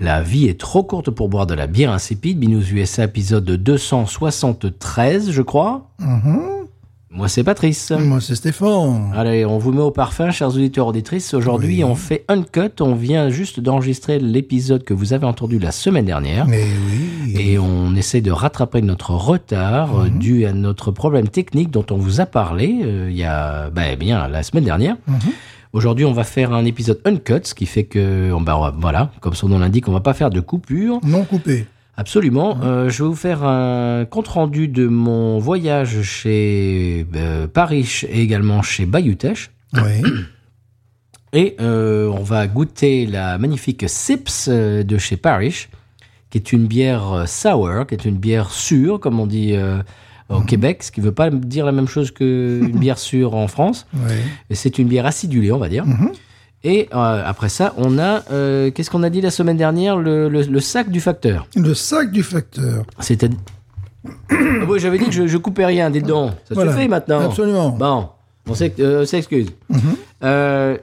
La vie est trop courte pour boire de la bière insipide. Binous USA épisode 273, je crois. Moi, c'est Patrice. Moi, c'est Stéphane. Allez, on vous met au parfum, chers auditeurs auditrices. Aujourd'hui, Oui. on fait Uncut. On vient juste d'enregistrer l'épisode que vous avez entendu la semaine dernière. Mais oui. Et on essaie de rattraper notre retard euh, dû à notre problème technique dont on vous a parlé euh, il y a ben, bien la semaine dernière. Aujourd'hui, on va faire un épisode uncut, ce qui fait que ben, va- voilà, comme son nom l'indique, on va pas faire de coupure. Non coupé. Absolument. Euh, je vais vous faire un compte rendu de mon voyage chez euh, Paris et également chez Bayutech. Oui. Et euh, on va goûter la magnifique Sips euh, de chez Parish, qui est une bière sour, qui est une bière sûre, comme on dit au Québec, ce qui ne veut pas dire la même chose qu'une bière sûre en France. C'est une bière acidulée, on va dire. Mhm. Et euh, après ça, on a, euh, qu'est-ce qu'on a dit la semaine dernière? Le, le- le sac du facteur. Le sac du facteur. C'était... Ah j'avais dit que je, je coupais rien des dents. Ça Voilà. se fait maintenant. Absolument. Bon, on euh, s'excuse. Mhm. Euh,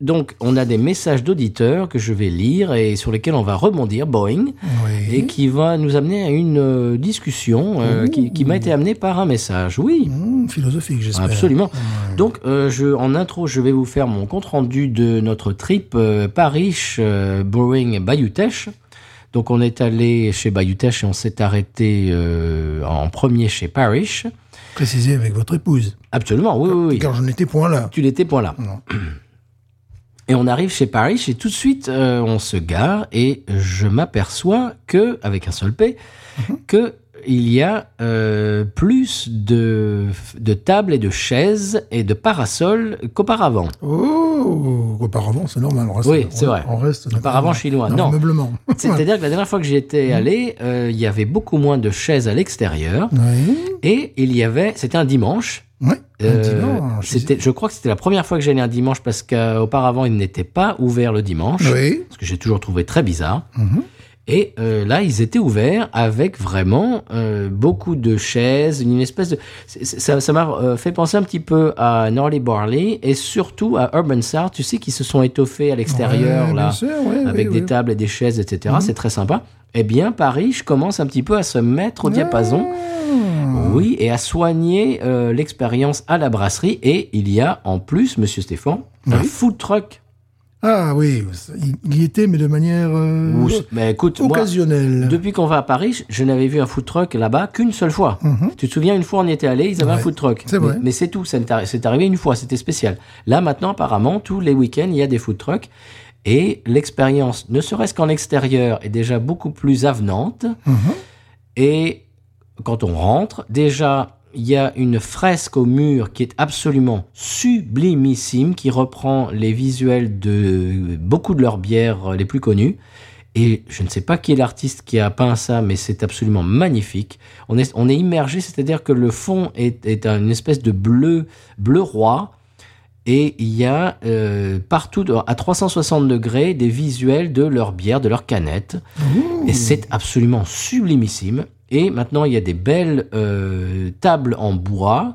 donc, on a des messages d'auditeurs que je vais lire et sur lesquels on va rebondir, Boeing, Oui. et qui va nous amener à une euh, discussion euh, qui, qui m'a été amenée par un message. Oui, Mmh, philosophique, j'espère. absolument. Donc, euh, je, en intro, je vais vous faire mon compte rendu de notre trip euh, Paris Brewing Bayutech. Donc, on est allé chez Bayutech et on s'est arrêté en premier chez Parish. Précisez avec votre épouse. Absolument, oui, oui, oui. Car je n'étais point là. Tu l'étais point là. Non. Et on arrive chez Paris et tout de suite euh, on se gare et je m'aperçois que avec un seul P que il y a euh, plus de, de tables et de chaises et de parasols qu'auparavant. Oh, auparavant, c'est normal. On reste, Oui, c'est vrai. On reste Auparavant chinois. Non. le meublement. C'est-à-dire que la dernière fois que j'y étais allé, euh, il y avait beaucoup moins de chaises à l'extérieur Oui. et il y avait, c'était un dimanche. Oui. Euh, c'était, je crois que c'était la première fois que j'allais un dimanche parce qu'auparavant il n'était pas ouvert le dimanche. Oui. ce que j'ai toujours trouvé très bizarre. Mhm. Et euh, là, ils étaient ouverts avec vraiment euh, beaucoup de chaises, une espèce de... Ça ça m'a euh, fait penser un petit peu à Gnarly Barley et surtout à Urban South, tu sais, qui se sont étoffés à l'extérieur, Ouais, là, sûr, avec oui, des oui. tables et des chaises, etc. C'est très sympa. Eh bien, Paris, je commence un petit peu à se mettre au diapason. Ah. Oui, et à soigner euh, l'expérience à la brasserie. Et il y a en plus, monsieur Stéphane, un food truck. Ah oui, il- y était, mais de manière euh, mais écoute, moi, occasionnelle. Depuis qu'on va à Paris, je n'avais vu un food truck là-bas qu'une seule fois. Tu te souviens, une fois on y était allé, ils avaient un food truck. c'est Mais- vrai. Mais, c'est tout, c'est arrivé une fois, c'était spécial. Là maintenant, apparemment, tous les week-ends, il y a des food trucks. Et l'expérience, ne serait-ce qu'en extérieur, est déjà beaucoup plus avenante. Mhm. Et quand on rentre, déjà, il y a une fresque au mur qui est absolument sublimissime, qui reprend les visuels de beaucoup de leurs bières les plus connues. Et je ne sais pas qui est l'artiste qui a peint ça, mais c'est absolument magnifique. On est, on est immergé, c'est-à-dire que le fond est, est une espèce de bleu, bleu roi. Et il y a euh, partout, à 360 degrés, des visuels de leurs bières, de leurs canettes. Et c'est absolument sublimissime. Et maintenant, il y a des belles euh, tables en bois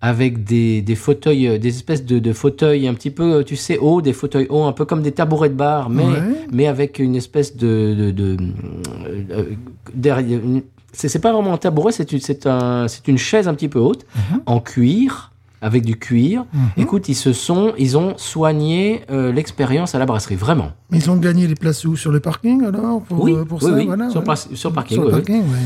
avec des, des fauteuils, euh, des espèces de, de fauteuils un petit peu, euh, tu sais, hauts, des fauteuils hauts, un peu comme des tabourets de bar, mais, Ouais. mais avec une espèce de... de, de derrière, c'est pas vraiment un tabouret, c'est une, c'est un, une chaise un petit peu haute, en cuir, avec du cuir. Écoute, ils se sont, ils ont soigné euh, l'expérience à la brasserie, vraiment. Mais ils ont gagné les places où? Sur le parking alors? Pour, Oui, pour oui, ça, oui, voilà, sur, par- sur parking. Sur le oui, oui. parking, ouais.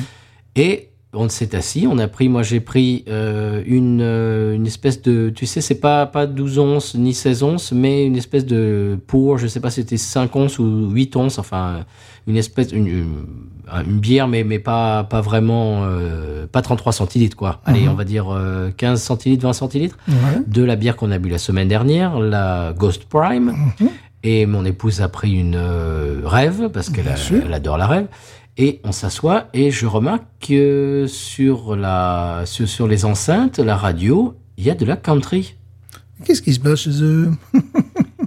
Et on s'est assis, on a pris, moi j'ai pris euh, une, euh, une espèce de, tu sais, c'est pas, pas 12 onces ni 16 onces, mais une espèce de pour, je sais pas si c'était 5 onces ou 8 onces, enfin, une espèce, une, une, une bière, mais, mais pas, pas vraiment, euh, pas 33 centilitres, quoi. Allez, on va dire euh, 15 centilitres, 20 centilitres de la bière qu'on a bu la semaine dernière, la Ghost Prime. Et mon épouse a pris une euh, rêve, parce qu'elle adore la rêve. Et on s'assoit et je remarque que sur, la, sur, sur les enceintes, la radio, il y a de la country. Qu'est-ce qui se passe chez eux?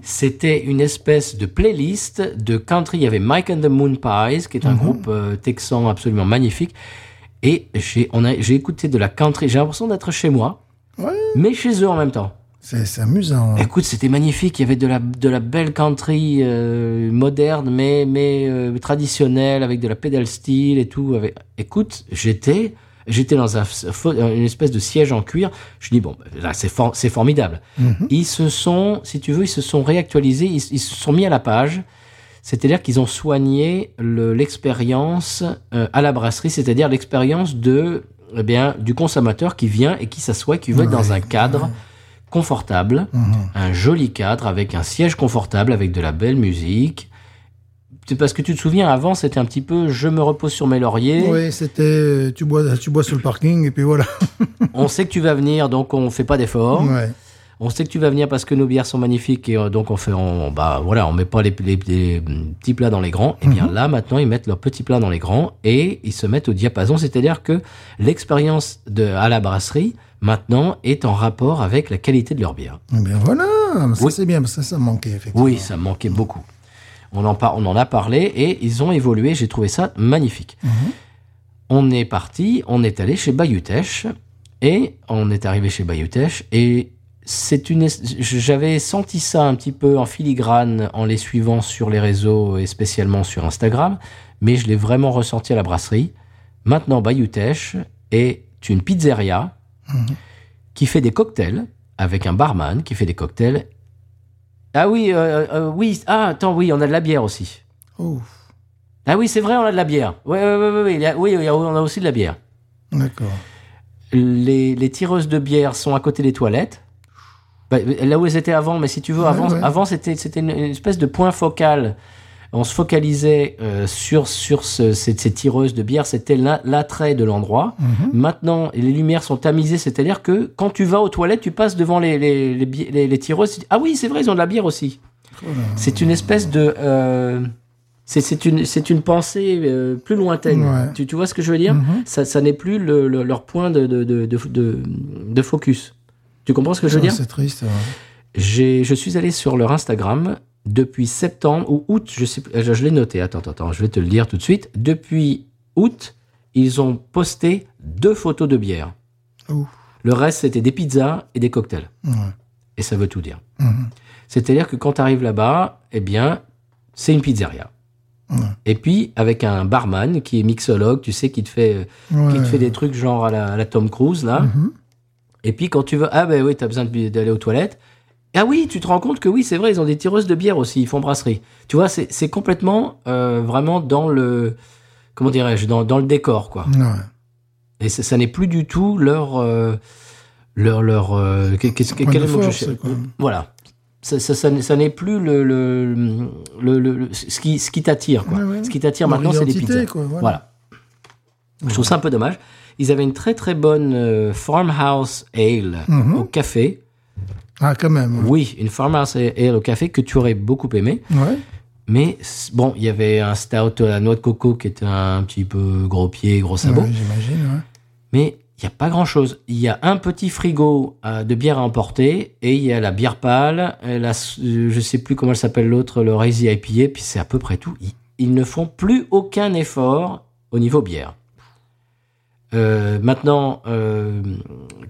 C'était une espèce de playlist de country. Il y avait Mike and the Moon Pies, qui est un groupe euh, texan absolument magnifique. Et j'ai écouté de la country. J'ai l'impression d'être chez moi, Ouais, mais chez eux en même temps. C'est amusant. Écoute, c'était magnifique. Il y avait de la, de la belle country euh, moderne, mais, mais euh, traditionnelle, avec de la pédale style et tout. Avec... Écoute, j'étais j'étais dans un, fo- une espèce de siège en cuir. Je dis, bon, là, c'est for- c'est formidable. Ils se sont, si tu veux, ils se sont réactualisés, ils, ils se sont mis à la page. C'est-à-dire qu'ils ont soigné le- l'expérience euh, à la brasserie, c'est-à-dire l'expérience de, eh bien, du consommateur qui vient et qui s'assoit, qui veut être dans un cadre confortable, un joli cadre avec un siège confortable, avec de la belle musique. C'est parce que tu te souviens, avant, c'était un petit peu je me repose sur mes lauriers. Oui, c'était tu bois, tu bois sur le parking et puis voilà. On sait que tu vas venir, donc on fait pas d'efforts. Ouais. On sait que tu vas venir parce que nos bières sont magnifiques et euh, donc on fait, on, bah voilà, on met pas les, les- les petits plats dans les grands. Et bien là, maintenant, ils mettent leurs petits plats dans les grands et ils se mettent au diapason. C'est-à-dire que l'expérience de à la brasserie maintenant est en rapport avec la qualité de leur bière. Eh bien voilà, ça Oui. c'est bien, parce que ça, manquait effectivement. Oui, ça me manquait beaucoup. On en, par- on en a parlé et ils ont évolué. J'ai trouvé ça magnifique. On est parti, on est allé chez Bayutech et on est arrivé chez Bayutech et c'est une. J'avais senti ça un petit peu en filigrane en les suivant sur les réseaux et spécialement sur Instagram, mais je l'ai vraiment ressenti à la brasserie. Maintenant, Bayutech est une pizzeria qui fait des cocktails avec un barman qui fait des cocktails ah oui, euh, euh, oui. Ah, attends, oui, on a de la bière aussi. Ah oui, c'est vrai, on a de la bière. Oui, oui, oui, oui, oui, on a aussi de la bière. d'accord. Les, les tireuses de bière sont à côté des toilettes. Bah, là où elles étaient avant, mais si tu veux, Ouais, avant, ouais. avant c'était c'était une, une espèce de point focal. On se focalisait euh, sur, sur ce- ces, ces tireuses de bière, c'était la- l'attrait de l'endroit. Mhm. Maintenant, les lumières sont tamisées, c'est-à-dire que quand tu vas aux toilettes, tu passes devant les, les, tireuses. tu dis, Ah oui, c'est vrai, ils ont de la bière aussi. C'est une espèce de. euh, c'est une, une pensée euh, plus lointaine. Ouais. Tu, tu vois ce que je veux dire? Mhm. Ça, ça n'est plus le- le- leur point de, de, de, de, focus. Tu comprends ce que je veux dire? C'est triste. ouais. Je suis allé sur leur Instagram depuis septembre ou août, je, sais, plus- je, je l'ai noté. Attends, attends, je vais te le dire tout de suite. Depuis août, ils ont posté deux photos de bière. Le reste, c'était des pizzas et des cocktails. Ouais. Et ça veut tout dire. Mhm. C'est-à-dire que quand tu arrives là-bas, eh bien, c'est une pizzeria. Ouais. Et puis, avec un barman qui est mixologue, tu sais, qui te fait, qui Ouais. te fait des trucs genre à la, à la Tom Cruise, là. Mhm. Et puis, quand tu veux, ah ben oui, t'as besoin de- d'aller aux toilettes. Ah oui, tu te rends compte que oui, c'est vrai, ils ont des tireuses de bière aussi, ils font brasserie. Tu vois, c'est complètement, euh, vraiment dans le, comment dirais-je, dans, dans le décor, quoi. Ouais. Et ça, ça n'est plus du tout leur, euh, leur, leur, euh, quel est le mot que je quoi. Voilà. Ça, ça, ça n'est- plus le, le, le, ce qui, ce qui t'attire, quoi. Ouais, ouais. Ce qui t'attire maintenant, c'est les pizzas. quoi, voilà. voilà. Je trouve ça un peu dommage. Ils avaient une très très bonne euh, farmhouse ale Mhm. au café. Ah, quand même. Oui, une farmhouse ale au café que tu aurais beaucoup aimé. Ouais. Mais bon, il y avait un stout à la noix de coco qui était un petit peu gros pied, gros sabot. Ouais, J'imagine, ouais. Mais il n'y a pas grand-chose. Il y a un petit frigo euh, de bière à emporter et il y a la bière pâle, la, euh, je sais plus comment elle s'appelle l'autre, le Crazy IPA, puis c'est à peu près tout. Ils, ils ne font plus aucun effort au niveau bière. Euh, maintenant, euh,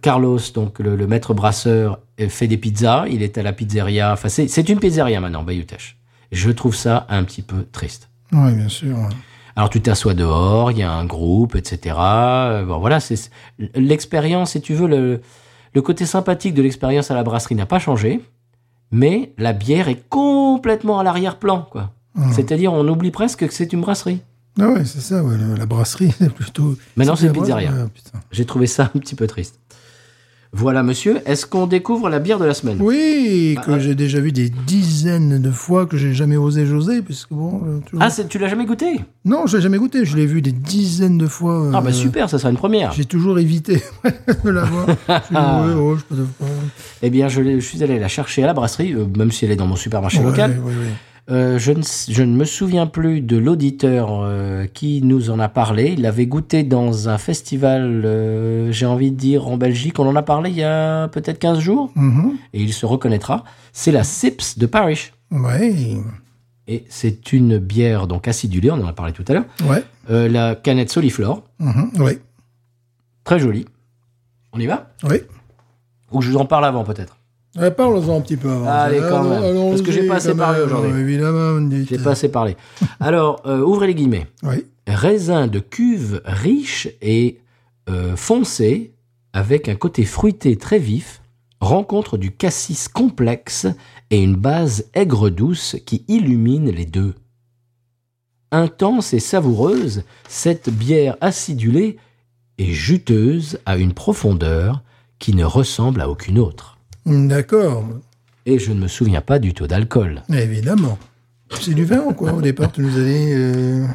Carlos, donc le, le maître brasseur, euh, fait des pizzas. Il est à la pizzeria. Enfin, c'est une pizzeria maintenant, Bayutech. Je trouve ça un petit peu triste. Ouais, bien sûr. ouais. Alors tu t'assois dehors, il y a un groupe, etc. Euh, Bon voilà, c'est l'expérience, si tu veux, le, le côté sympathique de l'expérience à la brasserie n'a pas changé, mais la bière est complètement à l'arrière-plan, quoi. Mhm. C'est-à-dire, on oublie presque que c'est une brasserie. Ah ouais, c'est ça, ouais, la brasserie, c'est plutôt... Maintenant, c'est une pizzeria. J'ai trouvé ça un petit peu triste. Voilà, monsieur, est-ce qu'on découvre la bière de la semaine? Oui, que Ah, j'ai déjà vu des dizaines de fois, que j'ai jamais osé joser, puisque bon... euh, toujours- Ah, tu l'as jamais goûté? Non, je l'ai jamais goûté, je l'ai vu des dizaines de fois. Ah bah euh, super, ça sera une première. J'ai toujours évité de la voir. Je oh, je peux Eh bien, je, suis allé la chercher à la brasserie, euh, même si elle est dans mon supermarché Ouais, local. ouais, ouais. Euh, je, ne, je ne me souviens plus de l'auditeur euh, qui nous en a parlé. Il l'avait goûté dans un festival, euh, j'ai envie de dire, en Belgique. On en a parlé il y a peut-être 15 jours. Mhm. Et il se reconnaîtra. C'est la Sips de Parrish. Ouais. Et c'est une bière donc acidulée, on en a parlé tout à l'heure. Ouais. La canette Soliflore, Mhm. Ouais. très jolie. On y va? Ouais. Ou je vous en parle avant peut-être Ouais, Parlons-en un petit peu avant. Allez, quand même. allons-y, Parce que j'ai pas assez parlé aujourd'hui. Évidemment, me dites. J'ai pas assez parlé. Alors, euh, ouvrez les guillemets. Oui. Raisin de cuve riche et euh, foncé, avec un côté fruité très vif, rencontre du cassis complexe et une base aigre-douce qui illumine les deux. Intense et savoureuse, cette bière acidulée est juteuse à une profondeur qui ne ressemble à aucune autre. D'accord. Et je ne me souviens pas du taux d'alcool. Évidemment. C'est du vin ou quoi Au départ, tu nous as dit. Euh,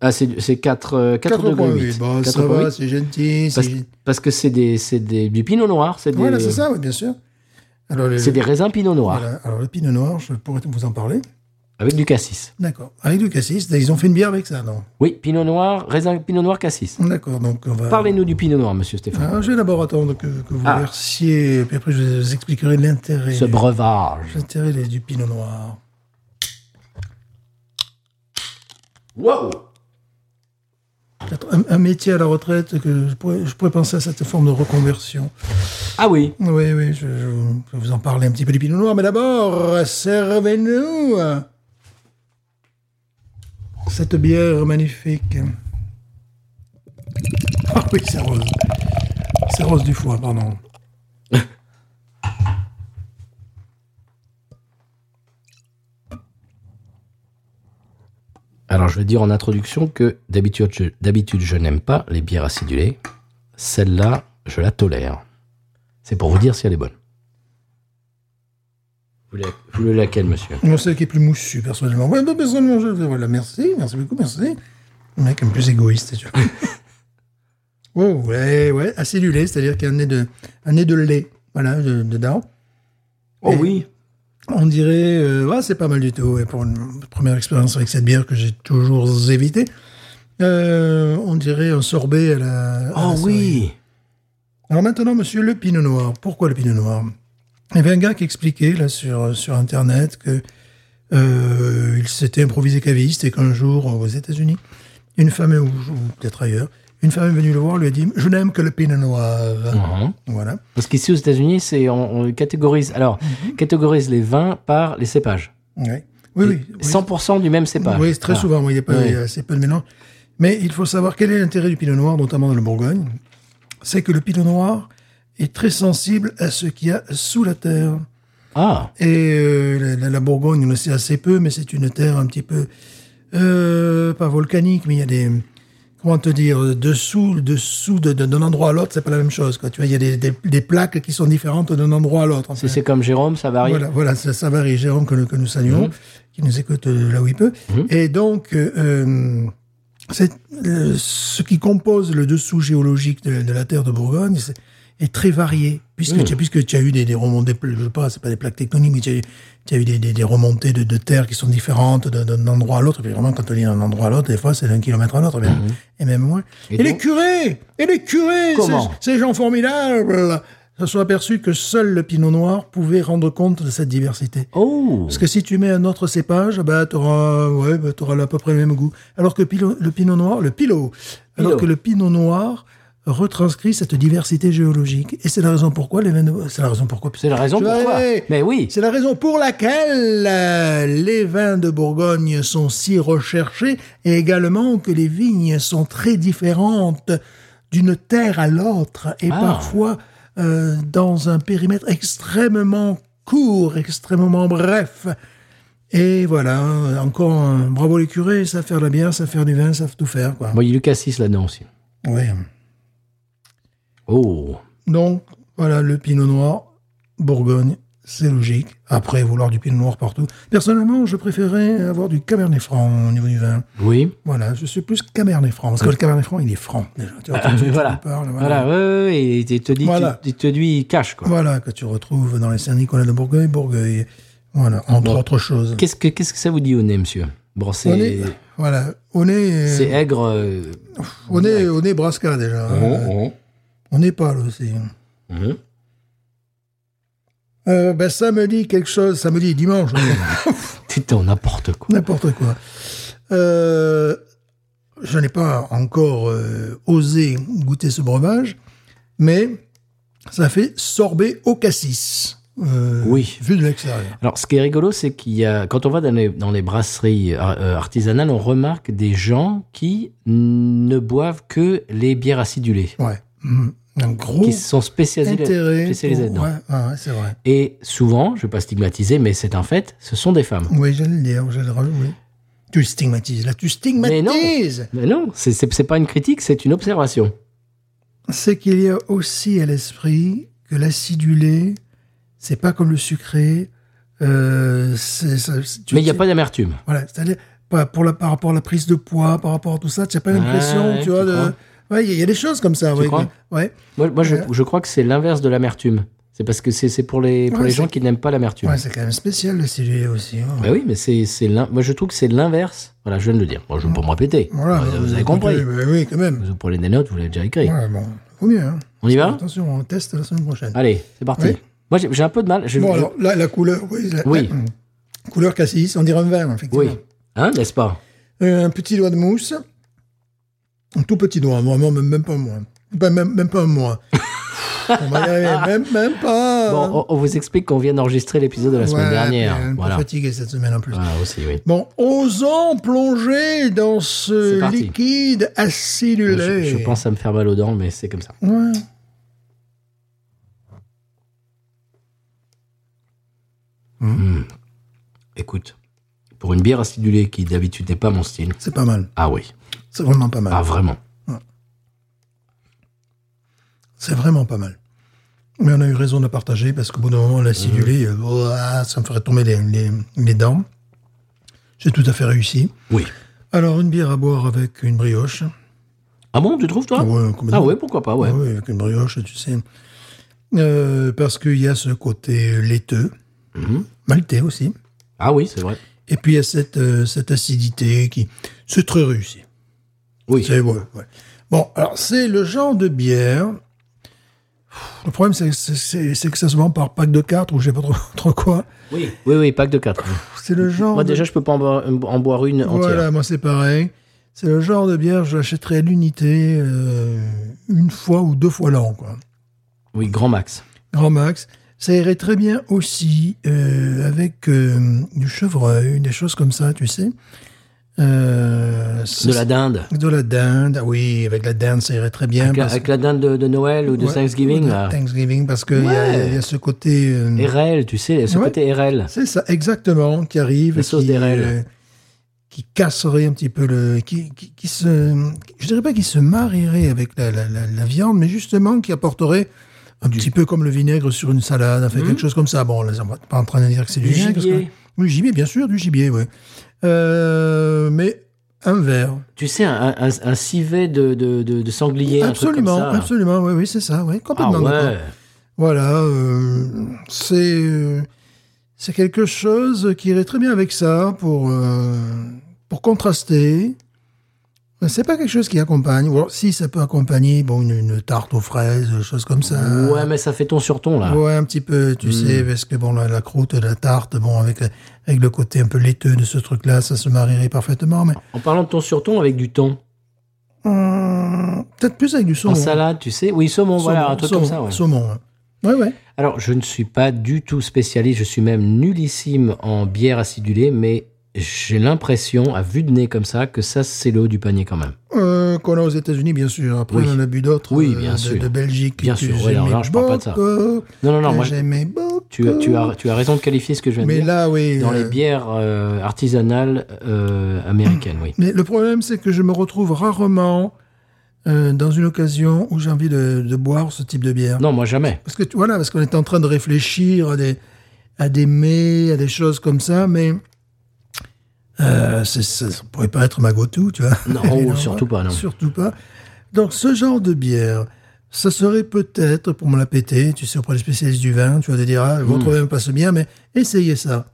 Ah, c'est c'est 4, euh, 4 degrés 4,8. 8. Bon, ça 4,8. va, c'est gentil. Parce, parce que c'est des, c'est des, du pinot noir, c'est des, Voilà, c'est ça, oui, bien sûr. C'est des raisins pinot noir voilà. Alors, le pinot noir, je pourrais vous en parler. Avec du cassis. D'accord. Avec du cassis, ils ont fait une bière avec ça, non? Oui, pinot noir, raisin pinot noir cassis. D'accord, donc on va. Parlez-nous du pinot noir, monsieur Stéphane. Ah, je vais d'abord attendre que, que vous Ah. versiez, puis après je vous expliquerai l'intérêt. Ce breuvage. L'intérêt du pinot noir. Wow Un, un métier à la retraite que je pourrais, je pourrais penser à cette forme de reconversion. Ah oui, Oui, oui, je, je- je vais vous en parler un petit peu du pinot noir, mais d'abord, servez-nous cette bière magnifique. Ah oui, c'est rose. C'est rose du foie, pardon. Alors, je vais dire en introduction que d'habitude, je, d'habitude, je n'aime pas les bières acidulées. Celle-là, je la tolère. C'est pour vous dire si elle est bonne. Vous voulez, vous voulez laquelle, monsieur Moi, celle qui est plus moussue, personnellement. Ouais, non, personnellement, je, voilà, merci, merci beaucoup, merci. Le mec est plus égoïste, tu vois. oh, ouais, ouais, acidulé, c'est-à-dire qu'il y a un nez de, un nez de lait, voilà, de- dedans. Oh Et- oui On dirait, euh, ouais, c'est pas mal du tout. ouais, pour une première expérience avec cette bière que j'ai toujours évité, euh, on dirait un sorbet à la. à Oh oui Alors maintenant, monsieur, le pinot noir. Pourquoi le pinot noir? Il y avait un gars qui expliquait là sur, sur Internet que euh, il s'était improvisé caviste et qu'un jour, aux États-Unis, une femme, ou, peut-être ailleurs, une femme est venue le voir, lui a dit Je n'aime que le pinot noir. Mhm. Voilà. Parce qu'ici aux États-Unis, c'est on, on catégorise alors catégorise les vins par les cépages. Oui, oui. oui, oui. 100% du même cépage. Oui, très Ah. souvent, il y a pas, Oui. assez peu de mélange. Mais il faut savoir quel est l'intérêt du pinot noir, notamment dans le Bourgogne. C'est que le pinot noir est très sensible à ce qu'il y a sous la terre. Ah, Et euh, la, la Bourgogne, on le sait assez peu, mais c'est une terre un petit peu, euh, pas volcanique, mais il y a des, comment te dire, dessous, dessous de- de- d'un endroit à l'autre, c'est pas la même chose. Quoi. Tu vois, il y a des, des, des plaques qui sont différentes d'un endroit à l'autre. en c'est fait. c'est comme Jérôme, ça varie. Voilà, voilà ça, ça varie. Jérôme, que, nous- que nous saluons, qui nous écoute euh, là où il peut. Et donc, euh, c'est, ce qui compose le dessous géologique de, de la terre de Bourgogne c'est- est très varié. Puisque, tu, puisque tu as eu des, des remontées, je sais pas, c'est pas des plaques tectoniques, mais tu as, eu- tu as eu des, des, des remontées de, de terre qui sont différentes d'un, endroit à l'autre. Puis vraiment, quand on dit d'un endroit à l'autre, des fois, c'est d'un kilomètre à l'autre, bien, et même moins. Et Et, donc- les curés Et les curés Comment ces, ces gens formidables se sont aperçus que seul le pinot noir pouvait rendre compte de cette diversité. Oh, Parce que si tu mets un autre cépage, bah, tu auras, ouais, bah, t'auras à peu près le même goût. Alors que pilo- le pinot noir, le pilot, alors que le pinot noir retranscrit cette diversité géologique. Et c'est la raison pourquoi les vins de- c'est la raison pourquoi. c'est la raison pourquoi. Mais oui, C'est la raison pour laquelle euh, les vins de Bourgogne sont si recherchés et également que les vignes sont très différentes d'une terre à l'autre et Ah. parfois euh, dans un périmètre extrêmement court, extrêmement bref. Et voilà, encore un bravo les curés, ça faire la bière, ça faire du vin, ça tout faire quoi. bon, il y a du cassis là-dedans aussi. Ouais. Oh, Donc voilà le Pinot Noir, Bourgogne, c'est logique. Après vouloir du Pinot Noir partout. Personnellement, je préférais avoir du Cabernet Franc au niveau du vin. oui. Voilà, je suis plus Cabernet Franc parce que le Cabernet Franc, il est franc déjà. Tu Ah, tu- voilà. parles, Voilà, ouais, ouais, ouais, et il te dit, Voilà. il te dit, cache quoi. Voilà, que tu retrouves dans les Saint-Nicolas de Bourgogne, Bourgogne. Voilà, entre Bon. autres choses. Qu'est-ce que, qu'est-ce que ça vous dit au nez, monsieur? C'est, est, voilà, on est, c'est aigre. euh, on est, on est Brasca déjà. Mhm, On pas là aussi. mhm. Euh, ben, samedi quelque chose, samedi et dimanche, on est- Putain, n'importe quoi. n'importe quoi. Euh, je n'ai pas encore euh, osé goûter ce breuvage, mais ça fait sorbet au cassis. euh, Oui. Vu de l'extérieur. Alors, ce qui est rigolo, c'est qu'il y a, quand on va dans les, dans les brasseries ar- artisanales, on remarque des gens qui ne boivent que les bières acidulées, Ouais. Mhm. Un gros qui sont spécialisés, intérêt. spécialisés pour- dedans. Ouais, ouais, ouais, c'est vrai. Et souvent, je vais pas stigmatiser, mais c'est un fait, ce sont des femmes. Oui, j'allais le dire, j'allais le rajouter. Tu stigmatises, là, tu non. stigmatises Mais non, c'est- c'est c'est pas une critique, c'est une observation. C'est qu'il y a aussi à l'esprit que l'acidulé, c'est pas comme le sucré. Euh, ça- Mais il n'y a pas d'amertume. Voilà, c'est-à-dire pour la, par rapport à la prise de poids, par rapport à tout ça, tu n'as pas l'impression, tu vois, de... Ouais, il y, a- il y a des choses comme ça. ouais, crois ouais, Moi, moi je, crois que c'est l'inverse de l'amertume. C'est parce que c'est pour les, pour Ouais, les gens qui n'aiment pas l'amertume. ouais, c'est quand même spécial l'acidulé aussi. hein. Bah oui, mais c'est moi je trouve que c'est l'inverse. Voilà, je viens de le dire. Bon, je ne veux pas me répéter. Voilà, vous, bah, vous avez écoutez, compris. bah oui, quand même. Vous prenez des notes, vous l'avez déjà écrit. Ouais, bon, faut mieux. Hein. On y va Attention, on teste la semaine prochaine. Allez, c'est parti. Oui. Moi j'ai un peu de mal. Je- Bon, je- alors, là, la couleur, oui. la- Oui. la- couleur cassis, on dirait un vin, effectivement. oui. Hein, n'est-ce pas? Euh, un petit doigt de mousse. Un tout petit doigt, vraiment, même, pas moi. Pas- même, même pas moi. on va y arriver, même, même pas. Bon, on, on vous explique qu'on vient d'enregistrer l'épisode de la semaine Ouais, dernière. Un Voilà. peu fatigué cette semaine en plus. Voilà aussi, oui. Bon, osons plonger dans ce liquide acidulé. Je, je pense à me faire mal aux dents, mais c'est comme ça. Ouais. Écoute, pour une bière acidulée qui d'habitude n'est pas mon style, C'est pas mal. ah oui, C'est vraiment pas mal. ah vraiment. C'est vraiment pas mal. Mais on a eu raison de partager parce qu'au bout d'un moment, l'acidulé, euh, ouah, ça me ferait tomber les, les- les dents. J'ai tout à fait réussi. Oui. Alors, une bière à boire avec une brioche. Ah bon, tu trouves toi? Ah ouais. Ah pourquoi pas, ouais. Ah ouais, avec une brioche, tu sais. Euh, parce qu'il y a ce côté laiteux, Mhm. maltais aussi. Ah oui, c'est vrai. Et puis il y a cette, euh, cette acidité qui. C'est très réussi. Oui. C'est ouais, ouais. Bon, alors c'est le genre de bière. Le problème, c'est que ça se vend par pack de 4 ou je sais pas trop, trop quoi. Oui, oui, oui, pack de 4. C'est le genre. Moi de- déjà, je peux pas en boire, en boire une entière. Voilà, moi c'est pareil. C'est le genre de bière, je l'achèterais à l'unité euh, une fois ou deux fois l'an, quoi. Oui, grand max. Grand max. Ça irait très bien aussi euh, avec euh, du chevreuil, des choses comme ça, tu sais. Euh, De la dinde. de la dinde, oui, avec la dinde, ça irait très bien. Avec, la- parce- avec la dinde de, de Noël ou de Ouais, Thanksgiving, ou de là. Thanksgiving, parce qu'il y, a- Ouais. il y a ce côté. RL, tu sais, ce Ouais. côté RL. c'est ça, exactement, qui arrive. La et sauce qui, d'RL. qui casserait un petit peu le. Qui, qui, qui se. Je dirais pas qui se marierait avec la, la, la, la viande, mais justement qui apporterait. Un petit peu comme le vinaigre sur une salade, enfin, quelque chose comme ça. Bon, là, on va pas en train de dire que c'est du, Du vinaigre. gibier. que- Oui, gibier, bien sûr, du gibier, oui. Euh, mais un verre. Tu sais, un, un, un civet de, de, de, de sanglier, un truc absolument, comme ça. absolument, oui, oui, c'est ça, oui, Ah complètement d'accord. ouais. Voilà, euh, c'est euh, c'est quelque chose qui irait très bien avec ça pour pour contraster. Mais C'est pas quelque chose qui accompagne. Ou alors, si ça peut accompagner, bon, une, une tarte aux fraises, choses comme ça. Ouais, mais ça fait ton sur ton, là. Ouais, un petit peu, tu sais, parce que bon, la, la croûte de la tarte, bon, avec avec le côté un peu laiteux de ce truc-là, ça se marierait parfaitement. Mais En parlant de ton sur ton avec du thon. hum, peut-être plus avec du saumon. En salade, tu sais. Oui, saumon, voilà, un truc saumon, comme ça, ouais. Saumon. ouais. Ouais, ouais. Alors, je ne suis pas du tout spécialiste, je suis même nullissime en bière acidulée, mais j'ai l'impression, à vue de nez comme ça, que ça, c'est le haut du panier quand même. Euh, qu'on a aux États-Unis, bien sûr. Après, Oui. on en a bu d'autres. Oui, euh, bien de, sûr. De Belgique. Bien sûr, ouais, j'aimais là, je parle pas de ça. Non, non, non, moi, j'aimais beaucoup. tu, tu, as, tu as raison de qualifier ce que je viens de Mais dire. là, oui. Dans les euh, bières euh, artisanales euh, américaines, oui. Mais le problème, c'est que je me retrouve rarement euh, dans une occasion où j'ai envie de, de boire ce type de bière. Non, moi jamais. Parce que tu- voilà, parce qu'on est en train de réfléchir à des à des mets, à des choses comme ça, mais euh, ça, ça pourrait pas être ma go-to, tu vois. Non, Évidemment surtout pas, non. Surtout pas. Donc ce genre de bière, ça serait peut-être pour me la péter, tu sais, auprès des spécialistes du vin, tu vas te dire, ah, Hmm. votre vin passe bien, mais essayez ça.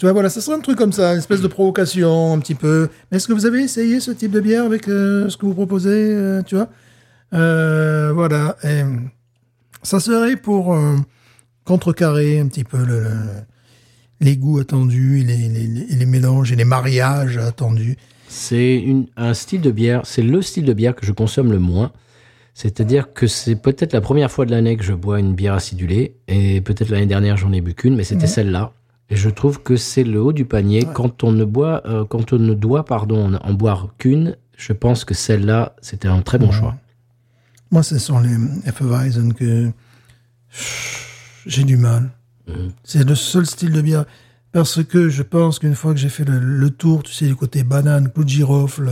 Tu vois, voilà, ça serait un truc comme ça, une espèce de provocation, un petit peu. Mais est-ce que vous avez essayé ce type de bière avec euh, ce que vous proposez, euh, tu vois? Voilà. Et ça serait pour contrecarrer un petit peu le, le- les goûts attendus, les, les, les- mélanges et les mariages attendus. C'est un style de bière, c'est le style de bière que je consomme le moins. C'est-à-dire que c'est peut-être la première fois de l'année que je bois une bière acidulée, et peut-être l'année dernière j'en ai bu qu'une, mais c'était celle-là. Et je trouve que c'est le haut du panier. Quand on ne boit, euh, quand on ne doit, pardon, en, en boire qu'une, je pense que celle-là, c'était un très bon choix. Moi, ce sont les Hefeweizen que j'ai du mal. C'est le seul style de bière. Parce que je pense qu'une fois que j'ai fait le, tour, tu sais, du côté banane, clou de girofle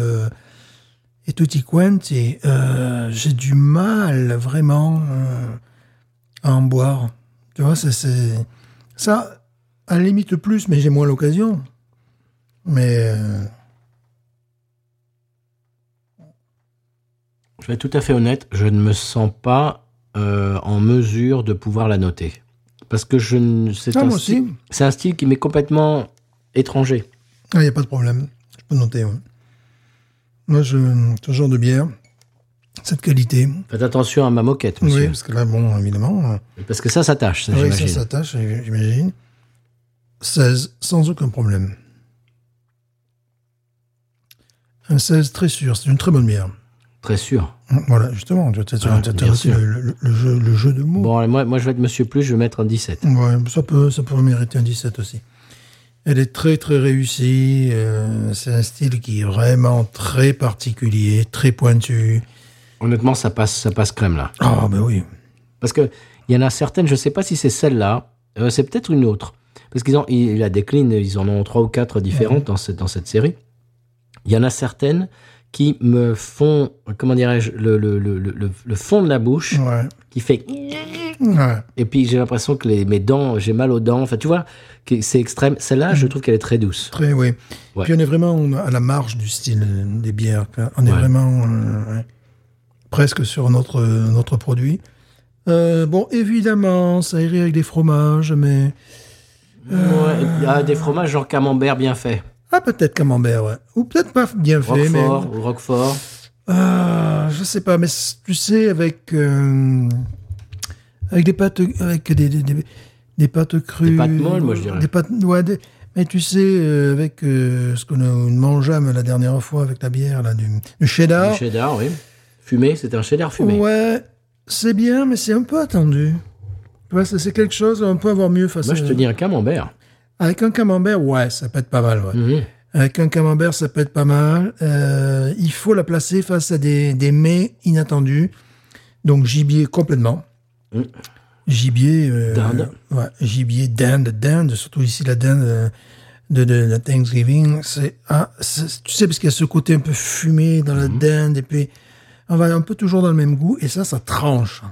et tutti quanti, euh, j'ai du mal vraiment euh, à en boire. Tu vois, c'est, ça, à la limite plus, mais j'ai moins l'occasion. Mais euh, Je vais être tout à fait honnête, je ne me sens pas en mesure de pouvoir la noter. Parce que je ne- c'est Ah, un, style- c'est un style qui m'est complètement étranger. il n'y a pas de problème. Je peux noter. ouais. Moi, je, ce genre de bière, cette qualité, Faites attention à ma moquette, monsieur. Oui, parce que là, bon, évidemment, euh, Parce que ça s'attache, ça, oui, ça s'attache, j'imagine. 16, sans aucun problème. Un 16 très sûr, c'est une très bonne bière. Très sûr. Voilà, justement, Ah, le, le- le jeu, le jeu de mots. Bon, moi, moi, je vais être monsieur plus, je vais mettre un 17. Ouais, ça peut, ça peut mériter un 17 aussi. Elle est très très réussie. euh, c'est un style qui est vraiment très particulier, très pointu. Honnêtement, ça passe, ça passe crème, là. Ah, ben oui. Parce que il y en a certaines, je ne sais pas si c'est celle-là, euh, c'est peut-être une autre. Parce qu'ils ont, ils la déclinent, ils en ont trois ou quatre différentes dans, cette, dans cette série. Il y en a certaines qui me font, comment dirais-je, le, le, le, fond de la bouche Ouais. qui fait. ouais. Et puis j'ai l'impression que les, mes dents, j'ai mal aux dents. Enfin, tu vois, c'est extrême. Celle-là, je trouve qu'elle est très douce. Très, oui. Ouais. Puis on est vraiment à la marge du style euh, des bières. On est vraiment euh, presque sur notre, notre produit. Euh, bon, évidemment, ça irait avec des fromages, mais... Ouais, il y a des fromages genre camembert bien fait. Ah, peut-être camembert, ouais. Ou peut-être pas bien fait, mais... Roquefort ou Roquefort. Ah, je sais pas, mais tu sais, avec... euh, avec des pâtes... Avec des, des, des, des pâtes crues... Des pâtes molles, moi, je dirais. Des pâtes... Ouais, mais tu sais, euh, avec euh, ce qu'on mangeâmes la dernière fois avec la bière, là, du, du cheddar... Du cheddar, oui. Fumé, c'était un cheddar fumé. Ouais, c'est bien, mais c'est un peu attendu. Tu vois, c'est quelque chose, on peut avoir mieux face Moi, je te dis un camembert. Avec un camembert, ouais, ça peut être pas mal, ouais. Mhm. Avec un camembert, ça peut être pas mal. Euh, il faut la placer face à des, des mets inattendus. Donc, gibier complètement. Mm. Gibier... euh, Dinde. Ouais, gibier, dinde, dinde, surtout ici la dinde euh, de, de, la Thanksgiving. C'est, ah, tu sais, parce qu'il y a ce côté un peu fumé dans la dinde, et puis on va un peu toujours dans le même goût, et ça, ça tranche.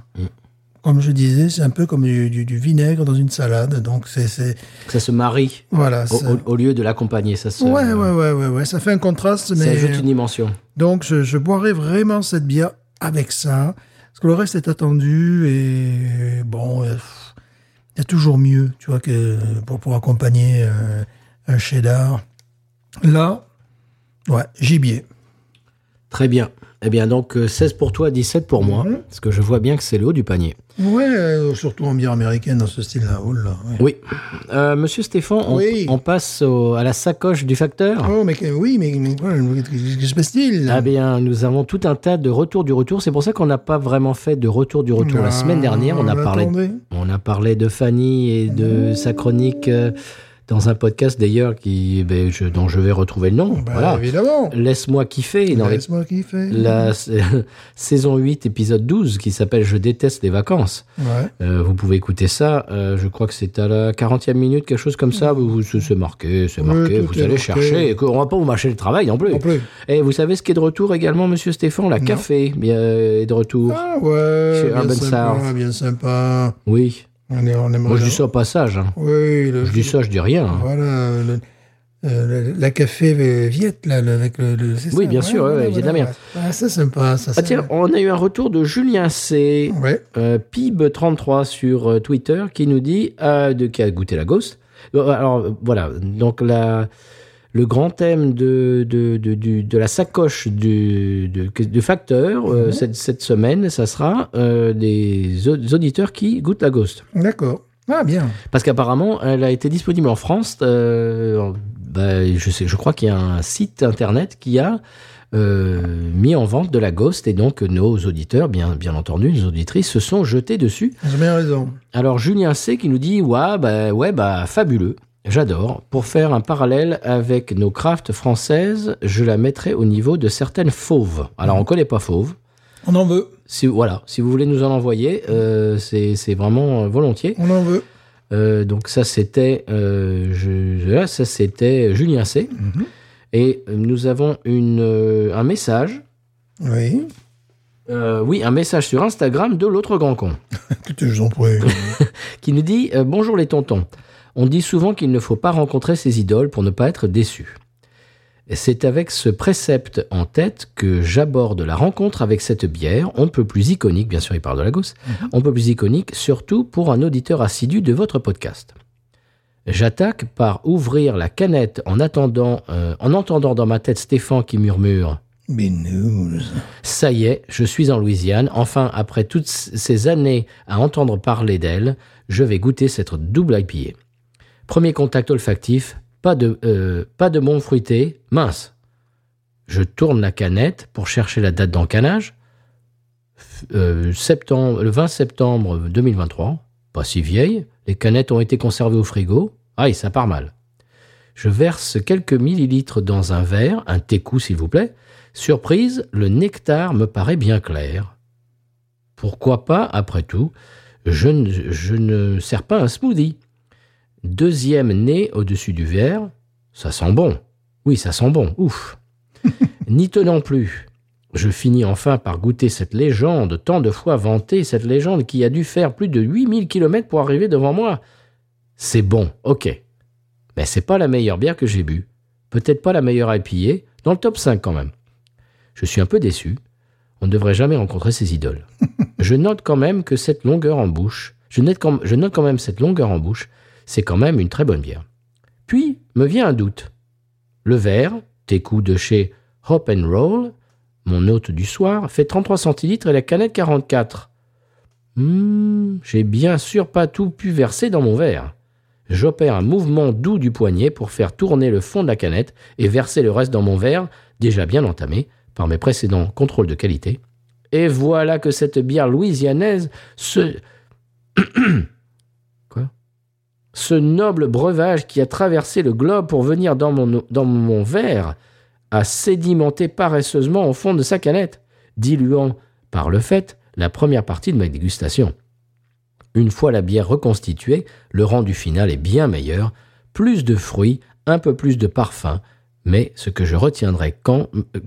Comme je disais, c'est un peu comme du, du- du vinaigre dans une salade. Donc, c'est... Ça se marie voilà. au, ça- lieu de l'accompagner. Ça se, Ouais, ouais, ouais, ouais, ouais. Ça fait un contraste, ça mais... ajoute une dimension. Donc, je, je boirais vraiment cette bière avec ça. Parce que le reste est attendu et bon, euh, il y a toujours mieux, tu vois, que pour, pour accompagner euh, un cheddar. Là, ouais, gibier. Très bien. Eh bien, donc, euh, 16 pour toi, 17 pour moi. Mhm. Parce que je vois bien que c'est le haut du panier. Ouais, euh, surtout en bière américaine dans ce style-là. Oh là, ouais. Oui. Euh, Monsieur Stéphane, on, Oui. on passe au- à la sacoche du facteur. Oh, mais oui, mais, mais que se passe-t-il Ah bien, nous avons tout un tas de retours du retour. C'est pour ça qu'on n'a pas vraiment fait de retour du retour la Ah, semaine dernière. On a parlé, on a parlé de Fanny et de sa chronique euh, dans un podcast d'ailleurs qui, ben, je- dont je vais retrouver le nom. Bah, voilà. évidemment. Laisse-moi kiffer les- Laisse-moi kiffer. la euh, saison 8, épisode 12, qui s'appelle Je déteste les vacances. Ouais. Euh, vous pouvez écouter ça. euh, je crois que c'est à la 40e minute, quelque chose comme ça. Vous, vous- c'est marqué, c'est Oui, marqué. tout vous allez marqué. chercher. Et qu'on va pas vous mâcher le travail non plus. Non plus. Et vous savez ce qui est de retour également, monsieur Stéphane? La café bien, est de retour. Ah ouais, Chez bien Urban sympa, South. bien sympa. Oui. On est, on Moi, je dis ça au passage. hein. Oui, le, Je dis ça, je dis rien. hein. Voilà, le- euh, la café Viette, là, avec le. le- Oui, ça, bien sûr, ouais, ouais, vietnamien. Ah, c'est sympa, ça. Ah tiens, on a eu un retour de Julien C. Euh, Pib33 sur euh, Twitter qui nous dit, euh, de, qui a goûté la Ghost, Alors voilà, donc la, le grand thème de, de, de, la sacoche du, de, de facteur euh, cette, cette semaine, ça sera euh, des au- des auditeurs qui goûtent la Ghost. D'accord. Ah, bien. Parce qu'apparemment, elle a été disponible en France. euh, en- bah, je, sais, je crois qu'il y a un site internet qui a euh, mis en vente de la Ghost et donc nos auditeurs, bien, bien entendu, nos auditrices, se sont jetés dessus. J'ai bien raison. Alors Julien C qui nous dit ouais bah ouais bah fabuleux. J'adore. Pour faire un parallèle avec nos crafts françaises, je la mettrai au niveau de certaines fauves. Alors on connaît pas fauve. On en veut. Si voilà, si vous voulez nous en envoyer, euh, c'est vraiment euh, volontiers. On en veut. Euh, donc ça c'était euh, je, là, ça c'était Julien C. Et euh, nous avons une un message. Oui. Euh, oui, un message sur Instagram de l'autre grand con. Écoutez, je vous en prie. qui nous dit euh, Bonjour les tontons. On dit souvent qu'il ne faut pas rencontrer ses idoles pour ne pas être déçu. C'est avec ce précepte en tête que j'aborde la rencontre avec cette bière, on peut plus iconique, bien sûr il parle de la gousse, on peut plus iconique, surtout pour un auditeur assidu de votre podcast. J'attaque par ouvrir la canette en attendant, euh, en entendant dans ma tête Stéphane qui murmure Binous. ça y est, je suis en Louisiane. Enfin, après toutes ces années à entendre parler d'elle, je vais goûter cette double IPA. Premier contact olfactif, pas de, euh, pas de bon fruité, mince. Je tourne la canette pour chercher la date d'encanage. Euh, le 20 septembre 2023, pas si vieille. Les canettes ont été conservées au frigo. Aïe, ça part mal. Je verse quelques millilitres dans un verre, un técou s'il vous plaît. Surprise, le nectar me paraît bien clair. Pourquoi pas, après tout, je ne, je ne sers pas un smoothie. Deuxième nez au-dessus du verre, ça sent bon. Oui, ça sent bon, ouf. N'y tenant plus, je finis enfin par goûter cette légende, tant de fois vantée, cette légende qui a dû faire plus de 8000 km pour arriver devant moi. C'est bon, ok. Mais c'est pas la meilleure bière que j'ai bu. Peut-être pas la meilleure IPA, dans le top 5 quand même. Je suis un peu déçu. On ne devrait jamais rencontrer ces idoles. je note quand même que cette longueur en bouche, je note quand, je note quand même cette longueur en bouche, c'est quand même une très bonne bière. Puis me vient un doute. Le verre, Técou de chez Hop Roll, mon hôte du soir, fait 33 centilitres et la canette 44. Hmm, j'ai bien sûr pas tout pu verser dans mon verre. J'opère un mouvement doux du poignet pour faire tourner le fond de la canette et verser le reste dans mon verre, déjà bien entamé par mes précédents contrôles de qualité. Et voilà que cette bière louisianaise se... Ce noble breuvage qui a traversé le globe pour venir dans mon, verre a sédimenté paresseusement au fond de sa canette, diluant par le fait la première partie de ma dégustation. Une fois la bière reconstituée, le rendu final est bien meilleur, plus de fruits, un peu plus de parfum, mais ce que je retiendrai quand euh,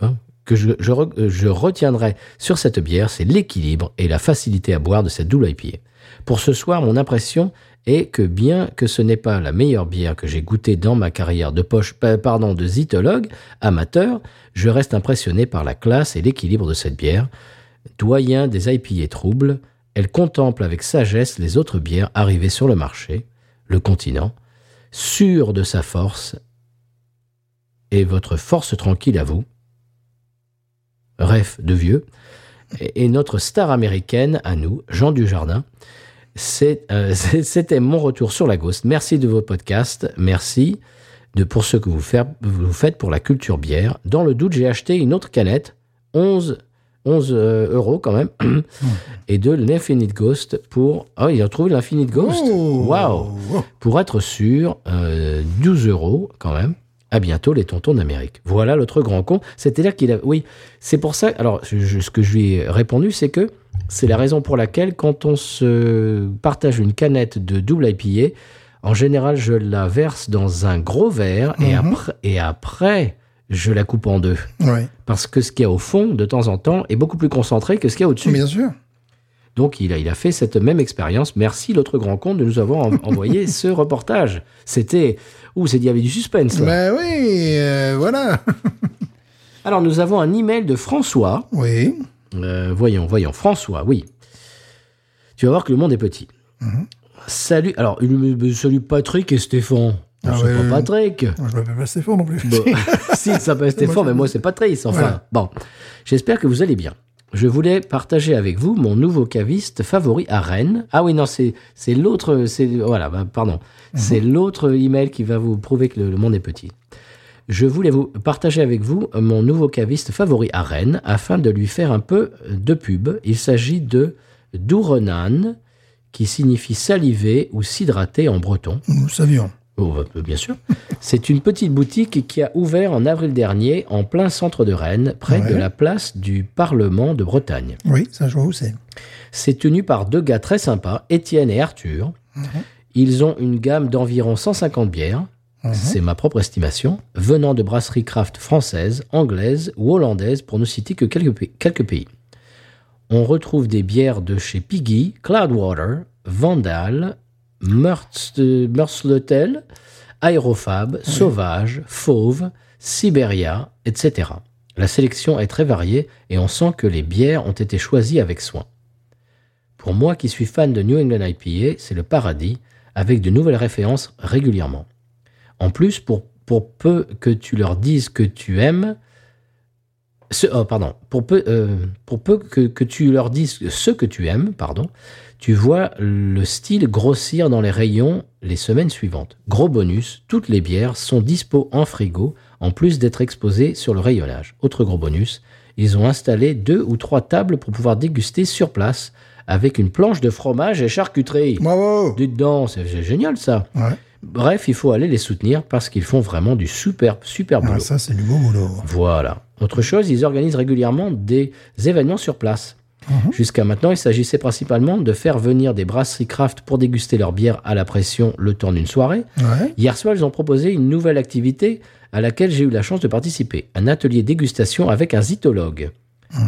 euh, que euh, je retiendrai sur cette bière, c'est l'équilibre et la facilité à boire de cette double IPA. Pour ce soir, mon impression est que bien que ce n'est pas la meilleure bière que j'ai goûtée dans ma carrière de poche, pa- pardon, de zytologue amateur, je reste impressionné par la classe et l'équilibre de cette bière. Doyen des IPA troubles, elle contemple avec sagesse les autres bières arrivées sur le marché, le continent, sûre de sa force et votre force tranquille à vous. Ref de vieux. Et et notre star américaine à nous, Jean Dujardin. Euh, C'était mon retour sur la Ghost. Merci de vos podcasts. Merci de, pour ce que vous, faire- vous faites pour la culture bière. Dans le doute, j'ai acheté une autre canette, 11, 11 euh, euros quand même, et de l'Infinite Ghost pour... Oh, il a trouvé l'Infinite Ghost Oh. Waouh Oh. Pour être sûr, euh, 12 euros quand même. À bientôt les tontons d'Amérique. Voilà l'autre grand con. C'est-à-dire qu'il a... Oui, c'est pour ça... Alors, je- ce que je lui ai répondu, c'est que c'est la raison pour laquelle quand on se partage une canette de double IPA, en général, je la verse dans un gros verre et, Mhm. après, et après, je la coupe en deux. Ouais, Parce que ce qu'il y a au fond, de temps en temps, est beaucoup plus concentré que ce qu'il y a au-dessus. bien sûr. Donc il a, il a fait cette même expérience. Merci l'autre grand compte de nous avoir en- envoyé ce reportage. C'était... Ouh, c'est il y avait du suspense là. Ben oui, euh, voilà. Alors nous avons un email de François. Oui. Euh, voyons, voyons. François, oui. Tu vas voir que le monde est petit. Salut. Alors, salut Patrick et Stéphane. Ah ouais, pas. Patrick. Moi, je m'appelle pas Stéphane non plus. Bon, si, ça s'appelle Stéphane, mais moi, c'est Patrice. Enfin, Voilà. bon. J'espère que vous allez bien. Je voulais partager avec vous mon nouveau caviste favori à Rennes. Ah oui, non, c'est l'autre. c'est Voilà, bah, pardon. C'est l'autre email qui va vous prouver que le, le monde est petit. Je voulais vous partager avec vous mon nouveau caviste favori à Rennes afin de lui faire un peu de pub. Il s'agit de Dourenan, qui signifie saliver ou s'hydrater en breton. Nous savions. Oh, bah, bien sûr. C'est une petite boutique qui a ouvert en avril dernier en plein centre de Rennes, près Ouais. de la place du Parlement de Bretagne. Oui, ça, je vois où c'est. C'est tenu par deux gars très sympas, Étienne et Arthur. Ils ont une gamme d'environ 150 bières, c'est ma propre estimation, venant de brasseries craft françaises, anglaises ou hollandaises, pour ne citer que quelques, quelques pays. On retrouve des bières de chez Piggy, Cloudwater, Vandal, Mertz- Mersletel, Aérofab, Sauvage, Fauve, Siberia, etc. La sélection est très variée et on sent que les bières ont été choisies avec soin. Pour moi qui suis fan de New England IPA, c'est le paradis, avec de nouvelles références régulièrement. En plus, pour, pour peu que tu leur dises que tu aimes, ce, oh, pardon, pour peu, euh, pour peu que, que tu leur dises ce que tu aimes, pardon, tu vois le style grossir dans les rayons les semaines suivantes. Gros bonus, toutes les bières sont dispo en frigo, en plus d'être exposées sur le rayonnage. Autre gros bonus, ils ont installé deux ou trois tables pour pouvoir déguster sur place avec une planche de fromage et charcuterie. Bravo Dites donc, c'est génial ça. Ouais. Bref, il faut aller les soutenir parce qu'ils font vraiment du super, super boulot. Ah, ça, c'est du beau boulot. Voilà. Autre chose, ils organisent régulièrement des événements sur place. Mhm. Jusqu'à maintenant, il s'agissait principalement de faire venir des brasseries craft pour déguster leur bière à la pression le temps d'une soirée. Ouais. Hier soir, ils ont proposé une nouvelle activité à laquelle j'ai eu la chance de participer. Un atelier dégustation avec un zytologue.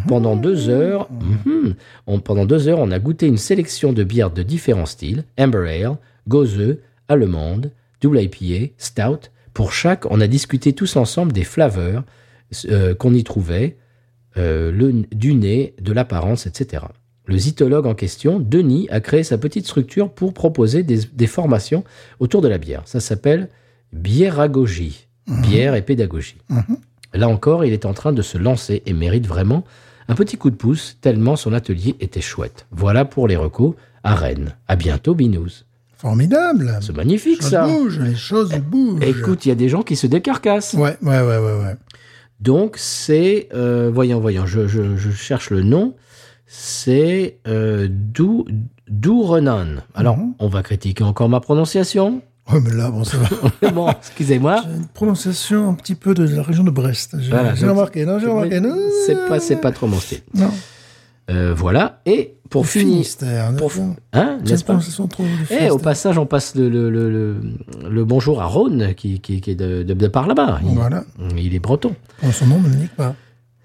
Pendant deux heures, mhm, on, pendant deux heures, on a goûté une sélection de bières de différents styles, Amber Ale, Gozeux, Allemande, Double IPA, Stout. Pour chaque, on a discuté tous ensemble des flaveurs euh, qu'on y trouvait, euh, le, du nez, de l'apparence, etc. Le zytologue en question, Denis, a créé sa petite structure pour proposer des, des formations autour de la bière. Ça s'appelle biéragogie, bière et pédagogie. Là encore, il est en train de se lancer et mérite vraiment un petit coup de pouce, tellement son atelier était chouette. Voilà pour les recos à Rennes. À bientôt, Binous. Formidable C'est magnifique Les choses ça. les choses bougent. Écoute, il y a des gens qui se décarcassent. Ouais, ouais, ouais, ouais, ouais. Donc c'est, euh, voyons, voyons, je, je- je cherche le nom. C'est euh, Dou, Dourenan. Alors, Mhm. on va critiquer encore ma prononciation. Ouais, mais là, bon, ça va. Bon, excusez-moi. J'ai une prononciation un petit peu de la région de Brest. J'ai Voilà, remarqué, non, j'ai remarqué. Non, C'est pas, pas trop mon style. non. Euh, voilà. Et pour finir, pour- hein, n'est-ce pas Et Finistère. au passage, on passe le, le, le, le, bonjour à Rhône, qui, qui, qui est de, de, de par là-bas. Il, Voilà. il est breton. Son nom ne le nique pas.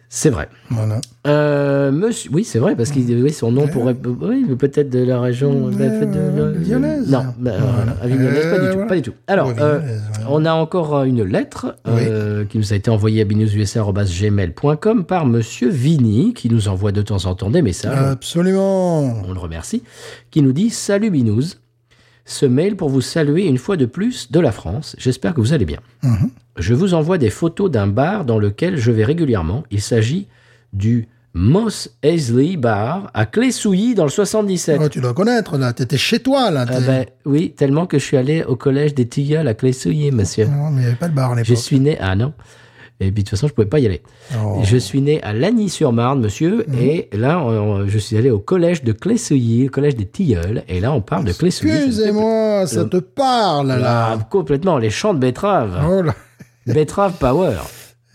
C'est vrai. Voilà. Euh, monsieur, oui, c'est vrai, parce que oui, son nom Ouais. pourrait. Oui, peut-être de la région. De, de- Lyonnaise. Non, bah, Voilà. pas du Euh, tout. Pas du tout. Alors, Ouais, euh, on a encore une lettre qui nous a été envoyée à binoususa.gmail.com par monsieur Vini, qui nous envoie de temps en temps des messages. Absolument. on le remercie, qui nous dit Salut Binous, ce mail pour vous saluer une fois de plus de la France. J'espère que vous allez bien. Mhm. Je vous envoie des photos d'un bar dans lequel je vais régulièrement. Il s'agit du Moss Eisley Bar à Clé-Souilly dans le 77. Oh, tu dois connaître, là. T'étais chez toi, là. Ah ben, oui, tellement que je suis allé au collège des Tilleuls à Clé-Souilly, monsieur. Non, mais il n'y avait pas de bar à Je l'époque. suis né. Ah non. Et puis de toute façon, je pouvais pas y aller. Oh. Je suis né à Lagny-sur-Marne, monsieur, et là, on- je suis allé au collège de Clé-Souilly, au collège des Tilleuls, et là, on parle de Clé-Souilly. Excusez-moi, ça te parle, Ah, là. complètement, les champs de betteraves. Oh là. Betterave power.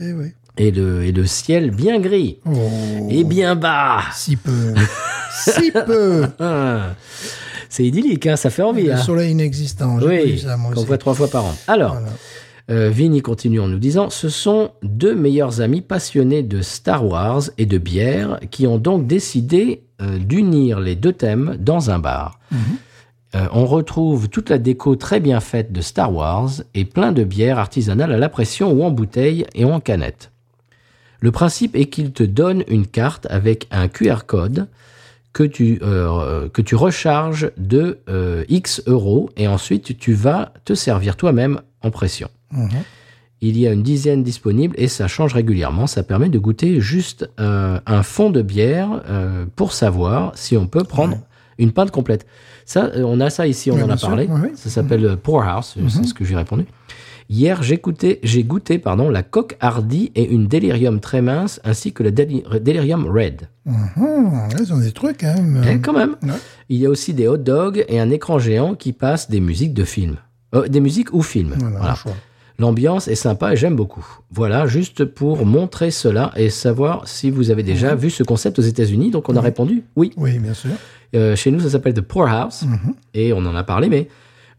Eh oui. Et le, et le ciel bien gris. Oh. Et bien bas. Si peu. si peu. C'est idyllique, hein, ça fait envie. Le hein. soleil inexistant. J'ai Oui, qu'on voit trois fois par an. Alors, Voilà. euh, Vinny continue en nous disant Ce sont deux meilleurs amis passionnés de Star Wars et de bière qui ont donc décidé euh, d'unir les deux thèmes dans un bar. Euh, on retrouve toute la déco très bien faite de Star Wars et plein de bières artisanales à la pression ou en bouteille et en canette. Le principe est qu'il te donne une carte avec un QR code que tu, euh, que tu recharges de euh, X euros et ensuite tu vas te servir toi-même en pression. Mhm. Il y a une dizaine disponibles et ça change régulièrement. Ça permet de goûter juste un fond de bière pour savoir si on peut prendre une pinte complète. Ça, euh, on a ça ici, on Oui, en a sûr, parlé. oui. Ça s'appelle euh, Poorhouse, c'est ce que j'ai répondu. Hier, j'ai goûté, j'ai goûté pardon, la coque hardy et une délirium très mince ainsi que le déli- délirium red. Mhm. Ils ont des trucs, quand même. Eh, quand même. Ouais. Il y a aussi des hot dogs et un écran géant qui passe des musiques de films. Euh, des musiques ou films. Voilà, Voilà. L'ambiance est sympa et j'aime beaucoup. Voilà, juste pour montrer cela et savoir si vous avez déjà vu ce concept aux États-Unis. Donc on a répondu oui. Oui, bien sûr. Euh, chez nous, ça s'appelle The Poorhouse et on en a parlé, mais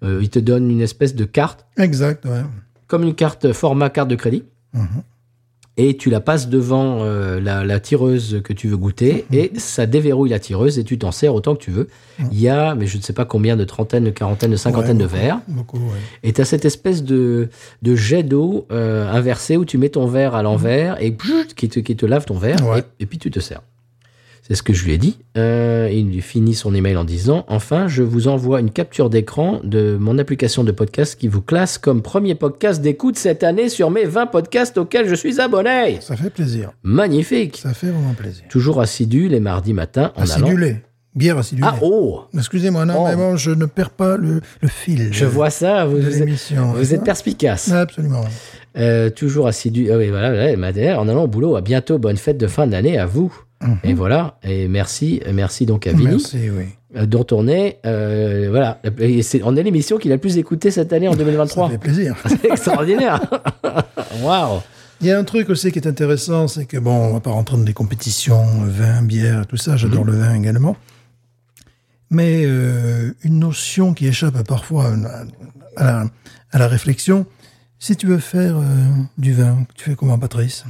euh, il te donne une espèce de carte, Exact, ouais. comme une carte format carte de crédit. Et tu la passes devant euh, la, la tireuse que tu veux goûter et ça déverrouille la tireuse et tu t'en sers autant que tu veux. Il y a, mais je ne sais pas combien de trentaines, de quarantaines, de cinquantaines Ouais, de verres. Beaucoup, ouais. Et tu as cette espèce de, de jet d'eau euh, inversé où tu mets ton verre à l'envers et qui te, qui te lave ton verre Ouais. et, et puis tu te sers. C'est ce que je lui ai dit. Euh, il finit son email en disant Enfin, je vous envoie une capture d'écran de mon application de podcast qui vous classe comme premier podcast d'écoute cette année sur mes 20 podcasts auxquels je suis abonné. Ça fait plaisir. Magnifique. Ça fait vraiment plaisir. Toujours assidu les mardis matins en allant. Acidulé. Bière acidulée. Ah oh Excusez-moi, non, Oh. mais bon, je ne perds pas le, le fil. Je vois ça, vous, êtes, vous êtes perspicace. Absolument. Euh, toujours assidu. Ah oui, voilà, Madère, en allant au boulot. À bientôt. Bonne fête de fin d'année à vous. Et voilà. Et merci, merci donc à Vinny Merci, oui. euh, de retourner. Euh, voilà. Et on est l'émission qu'il a le plus écoutée cette année en Ça 2023. fait plaisir. C'est extraordinaire. Waouh. Il y a un truc aussi qui est intéressant, c'est que bon, on va pas rentrer dans des compétitions, euh, vin, bière, tout ça. J'adore le vin également. Mais euh, une notion qui échappe parfois à, à la, à la réflexion, si tu veux faire euh, du vin, tu fais comment, Patrice?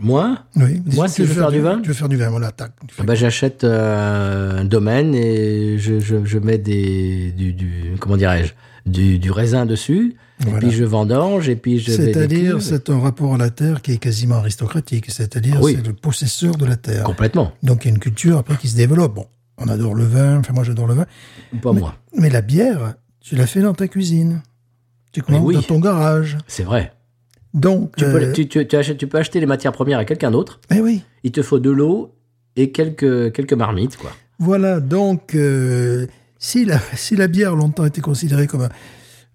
Moi, Oui. Moi, tu si je veux faire du vin Tu veux faire du vin, voilà, tac. tu fais- bah, j'achète euh, un domaine et je, je, je mets des, du, du comment dirais-je, du, du raisin dessus. Et puis je vendange et puis je C'est-à-dire, c'est un rapport à la terre qui est quasiment aristocratique. C'est-à-dire, Ah oui. c'est le possesseur de la terre. complètement. Donc, il y a une culture après qui se développe. Bon, on adore le vin. Enfin, moi, j'adore le vin. Pas moi. Mais la bière, tu l'as fait dans ta cuisine. Tu commandes oui. dans ton garage. C'est vrai. Donc, Tu, euh, peux, tu, tu- tu achètes- tu peux acheter les matières premières à quelqu'un d'autre. eh oui, Il te faut de l'eau et quelques, quelques marmites, quoi. voilà. Donc, euh, si, la, si la bière longtemps été considérée comme un,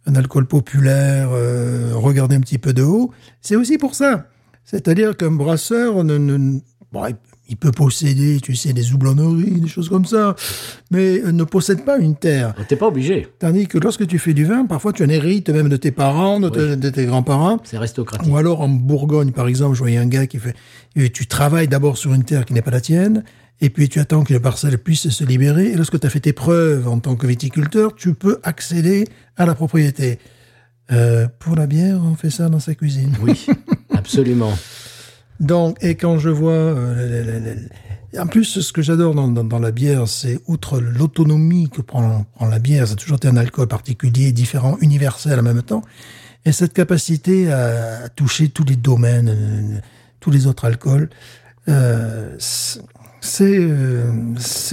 un alcool populaire, euh, regardé un petit peu de haut, c'est aussi pour ça. C'est-à-dire qu'un brasseur ne, ne- bon, il- peut posséder, tu sais, des houblonneries, des choses comme ça, mais euh, ne possède pas une terre. T'es pas obligé. Tandis que lorsque tu fais du vin, parfois tu en hérites même de tes parents, de, te- de tes grands-parents. C'est aristocratique. Ou alors en Bourgogne, par exemple, je voyais un gars qui fait, tu travailles d'abord sur une terre qui n'est pas la tienne, et puis tu attends que la parcelle puisse se libérer, et lorsque tu as fait tes preuves en tant que viticulteur, tu peux accéder à la propriété. Euh, pour la bière, on fait ça dans sa cuisine. Oui, absolument. Donc, et quand je vois... euh, en plus, ce que j'adore dans, dans- dans la bière, c'est outre l'autonomie que prend, prend la bière, ça a toujours été un alcool particulier, différent, universel en même temps, et cette capacité à, à toucher tous les domaines, euh, tous les autres alcools, euh, c'est euh,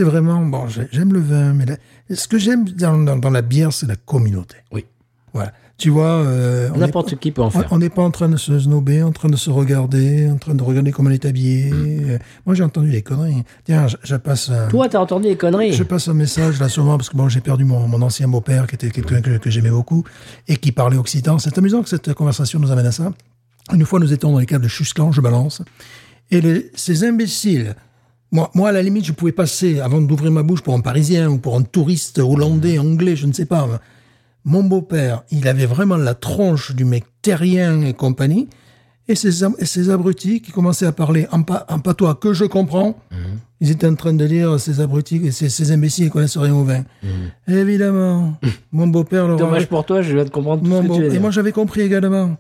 vraiment... Bon, j'ai- j'aime le vin, mais la- ce que j'aime dans, dans- dans la bière, c'est la communauté. Oui. Voilà. Tu vois... euh, N'importe qui peut en faire. On n'est pas en train de se snober, en train de se regarder, en train de regarder comment elle est habillée. Euh, Moi, j'ai entendu des conneries. Tiens, je, je passe un, Toi, t'as entendu les conneries. je passe un message là sûrement parce que bon, j'ai perdu mon, mon ancien beau-père qui était quelqu'un que, que j'aimais beaucoup et qui parlait occitan. C'est amusant que cette conversation nous amène à ça. Une fois, nous étions dans les caves de Chusclan, je balance, et les- ces imbéciles. Moi, moi, à la limite, je pouvais passer avant d'ouvrir ma bouche pour un Parisien ou pour un touriste hollandais, anglais, je ne sais pas. Mon beau-père, il avait vraiment la tronche du mec terrien et compagnie. Et ces, et ces abrutis qui commençaient à parler en, pa- en patois que je comprends, ils étaient en train de dire ces abrutis, ces, ces imbéciles, ils connaissent rien au vin. Évidemment, mon beau-père Dommage pour toi, je viens de comprendre tout mon ce que tu Et moi, j'avais compris également.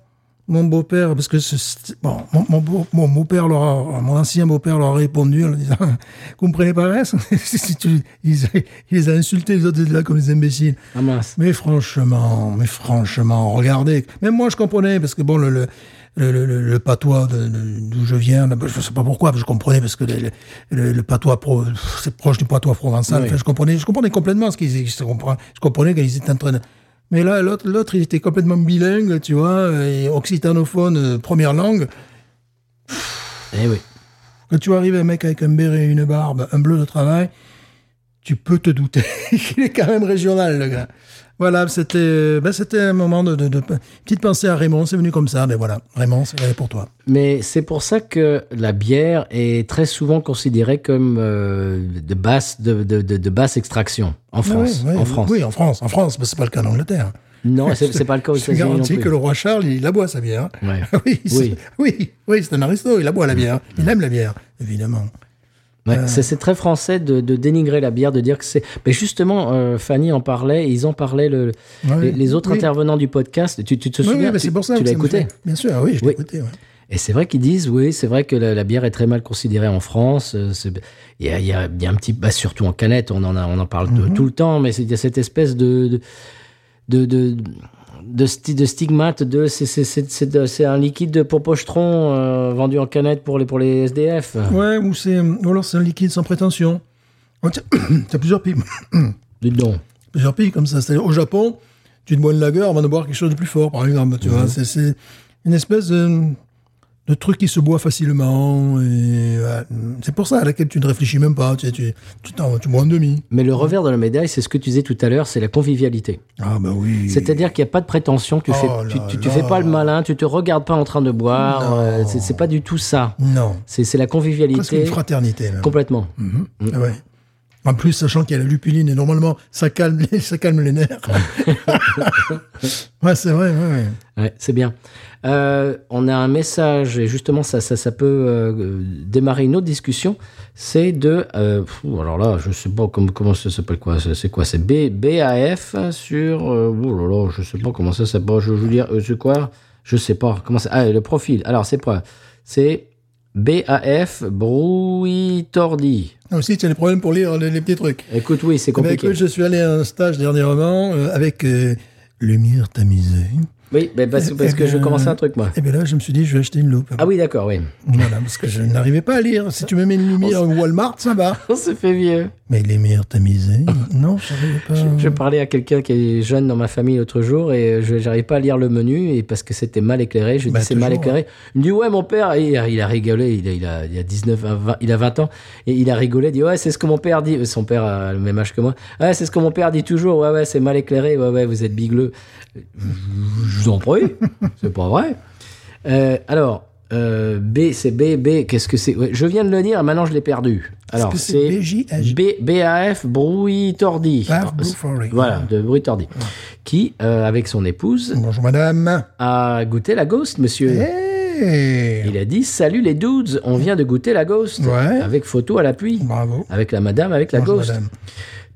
Mon beau-père, parce que ce- bon, mon, mon, beau- mon beau-père leur a- mon ancien beau-père leur a répondu en leur disant, vous comprenez pas tu- ils, ils les a insultés, les autres étaient là comme des imbéciles. Ah mince. Mais franchement, mais franchement, regardez. Même moi, je comprenais, parce que bon, le, le, le, le, le- le patois d'où je viens. Je sais pas pourquoi, je comprenais parce que le, le- le- le patois pro, c'est proche du patois provençal. Oui. Enfin, je comprenais, je comprenais complètement ce qu'ils je comprenais, je comprenais qu'ils étaient en train de. Mais là, l'autre, l'autre, il était complètement bilingue, tu vois, et occitanophone, euh, première langue. Eh oui. Quand tu arrives un mec avec un béret, une barbe, un bleu de travail, tu peux te douter qu'il est quand même régional, le gars. Voilà, c'était, ben, c'était un moment de, de, de- petite pensée à Raymond. C'est venu comme ça, mais voilà, Raymond, c'est pour toi. Mais c'est pour ça que la bière est très souvent considérée comme euh, de basse de, de, basse extraction en France. Oui, oui, en France. Oui, en France, en France, mais c'est pas le cas en Angleterre. Non, c'est pas le cas aux États-Unis garantis que le roi Charles, il la boit sa bière. Ouais. oui, Oui. oui, oui, c'est un aristo, il la boit la bière. Il aime la bière, évidemment. Ouais, c'est- c'est très français de, de dénigrer la bière, de dire que c'est. Mais justement, euh, Fanny en parlait, ils en parlaient le, Ouais. les, les autres Oui. intervenants du podcast. Tu, tu te Oui, souviens? oui, tu- c'est pour ça Tu que l'as écouté? fait- Bien sûr, oui, je l'ai Oui. écouté. ouais. Et c'est vrai qu'ils disent, oui, c'est vrai que la, la bière est très mal considérée en France. euh, Il y a, y a- il y a un petit, bah, surtout en canette, on en, a, on en parle Mhm. de- tout le temps, mais il y a cette espèce de, de, de, de, sti- de stigmate de c'est- un liquide pour pochetron euh, vendu en canette pour les, pour les SDF. Ouais, ou, c'est, ou alors c'est un liquide sans prétention. Oh, T'as plusieurs pays, Dis donc. plusieurs pays comme ça. C'est-à-dire, au Japon, tu te bois une lager avant de boire quelque chose de plus fort, par exemple. Tu vois, c'est, c'est une espèce de, de truc qui se boit facilement. Et, c'est pour ça à laquelle tu ne réfléchis même pas. Tu, tu, tu, bois un demi. Mais le revers de la médaille, c'est ce que tu disais tout à l'heure, c'est la convivialité. Ah, bah oui. C'est-à-dire qu'il n'y a pas de prétention, tu Oh fais, là là. fais pas le malin, tu te regardes pas en train de boire, euh, c'est c'est pas du tout ça. Non. C'est c'est la Presque une convivialité fraternité, même. complètement. Ouais. En plus, sachant qu'il y a la lupuline et normalement, ça calme, les- ça calme les nerfs. ouais, c'est vrai, ouais, ouais. Ouais, c'est bien. Euh, on a un message, et justement, ça, ça, ça peut euh, démarrer une autre discussion. C'est de. euh, alors là, je sais pas comment, comment ça s'appelle quoi. C'est quoi? C'est B, BAF sur. Oh là là, je sais pas comment ça s'appelle. Je, je veux dire, c'est quoi? Je sais pas. Comment ça Ah, le profil. Alors, c'est quoi? C'est BAF Brouille Tordi. Ah, Aussi, tu as des problèmes pour lire les, les petits trucs. Écoute, oui, c'est Eh ben, compliqué. écoute, je suis allé à un stage dernièrement euh, avec euh, lumière tamisée. Oui, parce, parce Eh que je bien, commençais un truc, moi. Et bien là, je me suis dit, je vais acheter une loupe. Ah oui, d'accord, oui. Voilà, parce que je n'arrivais pas à lire. Si tu me mets une lumière au Walmart, ça va. On se fait vieux. Mais lumière tamisée, non, je n'arrivais pas. Je parlais à quelqu'un qui est jeune dans ma famille l'autre jour et je n'arrivais pas à lire le menu et parce que c'était mal éclairé. Je lui Bah, dis c'est mal éclairé. Il me dit ouais mon père il a, il a rigolé. Il a, il a, il a 19, 20, il a 20 ans et il a rigolé. Il dit ouais c'est ce que mon père dit. Son père a le même âge que moi. Ouais c'est ce que mon père dit toujours. Ouais ouais c'est mal éclairé. Ouais ouais vous êtes bigleux. Je vous en prie. c'est pas vrai. Euh, alors euh, B c'est B B qu'est-ce que c'est? Ouais, Je viens de le dire. Maintenant je l'ai perdu. Alors c'est BJH? B BAF Brouille Tordi. Baf Bouffori. Voilà, de Bruit Tordi. Qui, euh, avec son épouse, Bonjour madame. a goûté la Ghost, monsieur. Hey Il a dit Salut les dudes, on vient de goûter la Ghost. Ouais. Avec photo à l'appui. Bravo. Avec la madame, avec la Bonjour Ghost. madame.